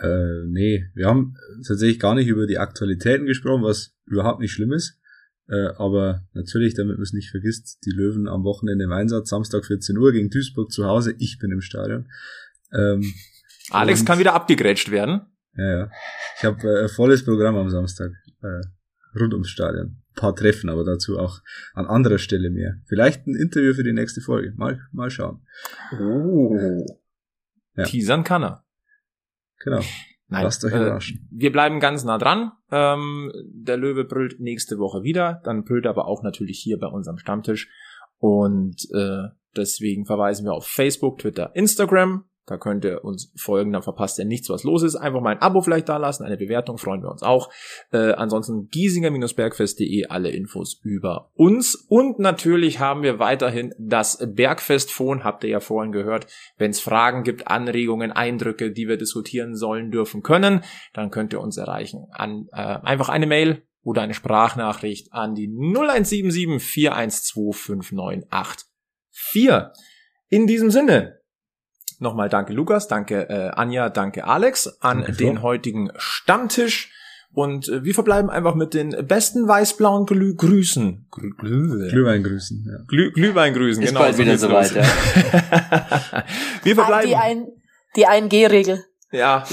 Äh, nee, wir haben tatsächlich gar nicht über die Aktualitäten gesprochen, was überhaupt nicht schlimm ist. Äh, aber natürlich, damit man es nicht vergisst, die Löwen am Wochenende im Einsatz, Samstag 14 Uhr gegen Duisburg zu Hause. Ich bin im Stadion. Ähm, Alex Und- kann wieder abgegrätscht werden. ja, ja. Ich habe äh, ein volles Programm am Samstag. Äh, rund ums Stadion. Ein paar Treffen, aber dazu auch an anderer Stelle mehr. Vielleicht ein Interview für die nächste Folge. Mal, mal schauen. Oh. Ja. Teasern kann er. Genau. Nein, Lasst euch äh, überraschen. wir bleiben ganz nah dran. Ähm, der Löwe brüllt nächste Woche wieder. Dann brüllt er aber auch natürlich hier bei unserem Stammtisch. Und äh, deswegen verweisen wir auf Facebook, Twitter, Instagram. Da könnt ihr uns folgen, dann verpasst ihr nichts, was los ist. Einfach mal ein Abo vielleicht da lassen, eine Bewertung, freuen wir uns auch. Äh, ansonsten giesinger-bergfest.de, alle Infos über uns. Und natürlich haben wir weiterhin das Bergfest-Phone, habt ihr ja vorhin gehört. Wenn es Fragen gibt, Anregungen, Eindrücke, die wir diskutieren sollen, dürfen, können, dann könnt ihr uns erreichen. An, äh, einfach eine Mail oder eine Sprachnachricht an die 0177 412 5984. In diesem Sinne, nochmal danke Lukas, danke äh, Anja, danke Alex an Danke, den heutigen Stammtisch. Und äh, wir verbleiben einfach mit den besten weiß-blauen Glü Grüßen. Glü Glü Glühwein grüßen. Ja. Glü Glühweingrüßen, Ist genau. bald so wieder soweit, los. wir verbleiben. Die, ein, die 1G-Regel. Ja.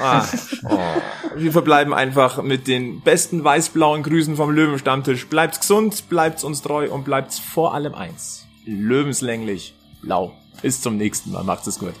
Ah. Oh. Wir verbleiben einfach mit den besten weiß-blauen Grüßen vom Löwenstammtisch. Bleibt's gesund, bleibt's uns treu und bleibt's vor allem eins. Löwenslänglich blau. Bis zum nächsten Mal. Macht's es gut.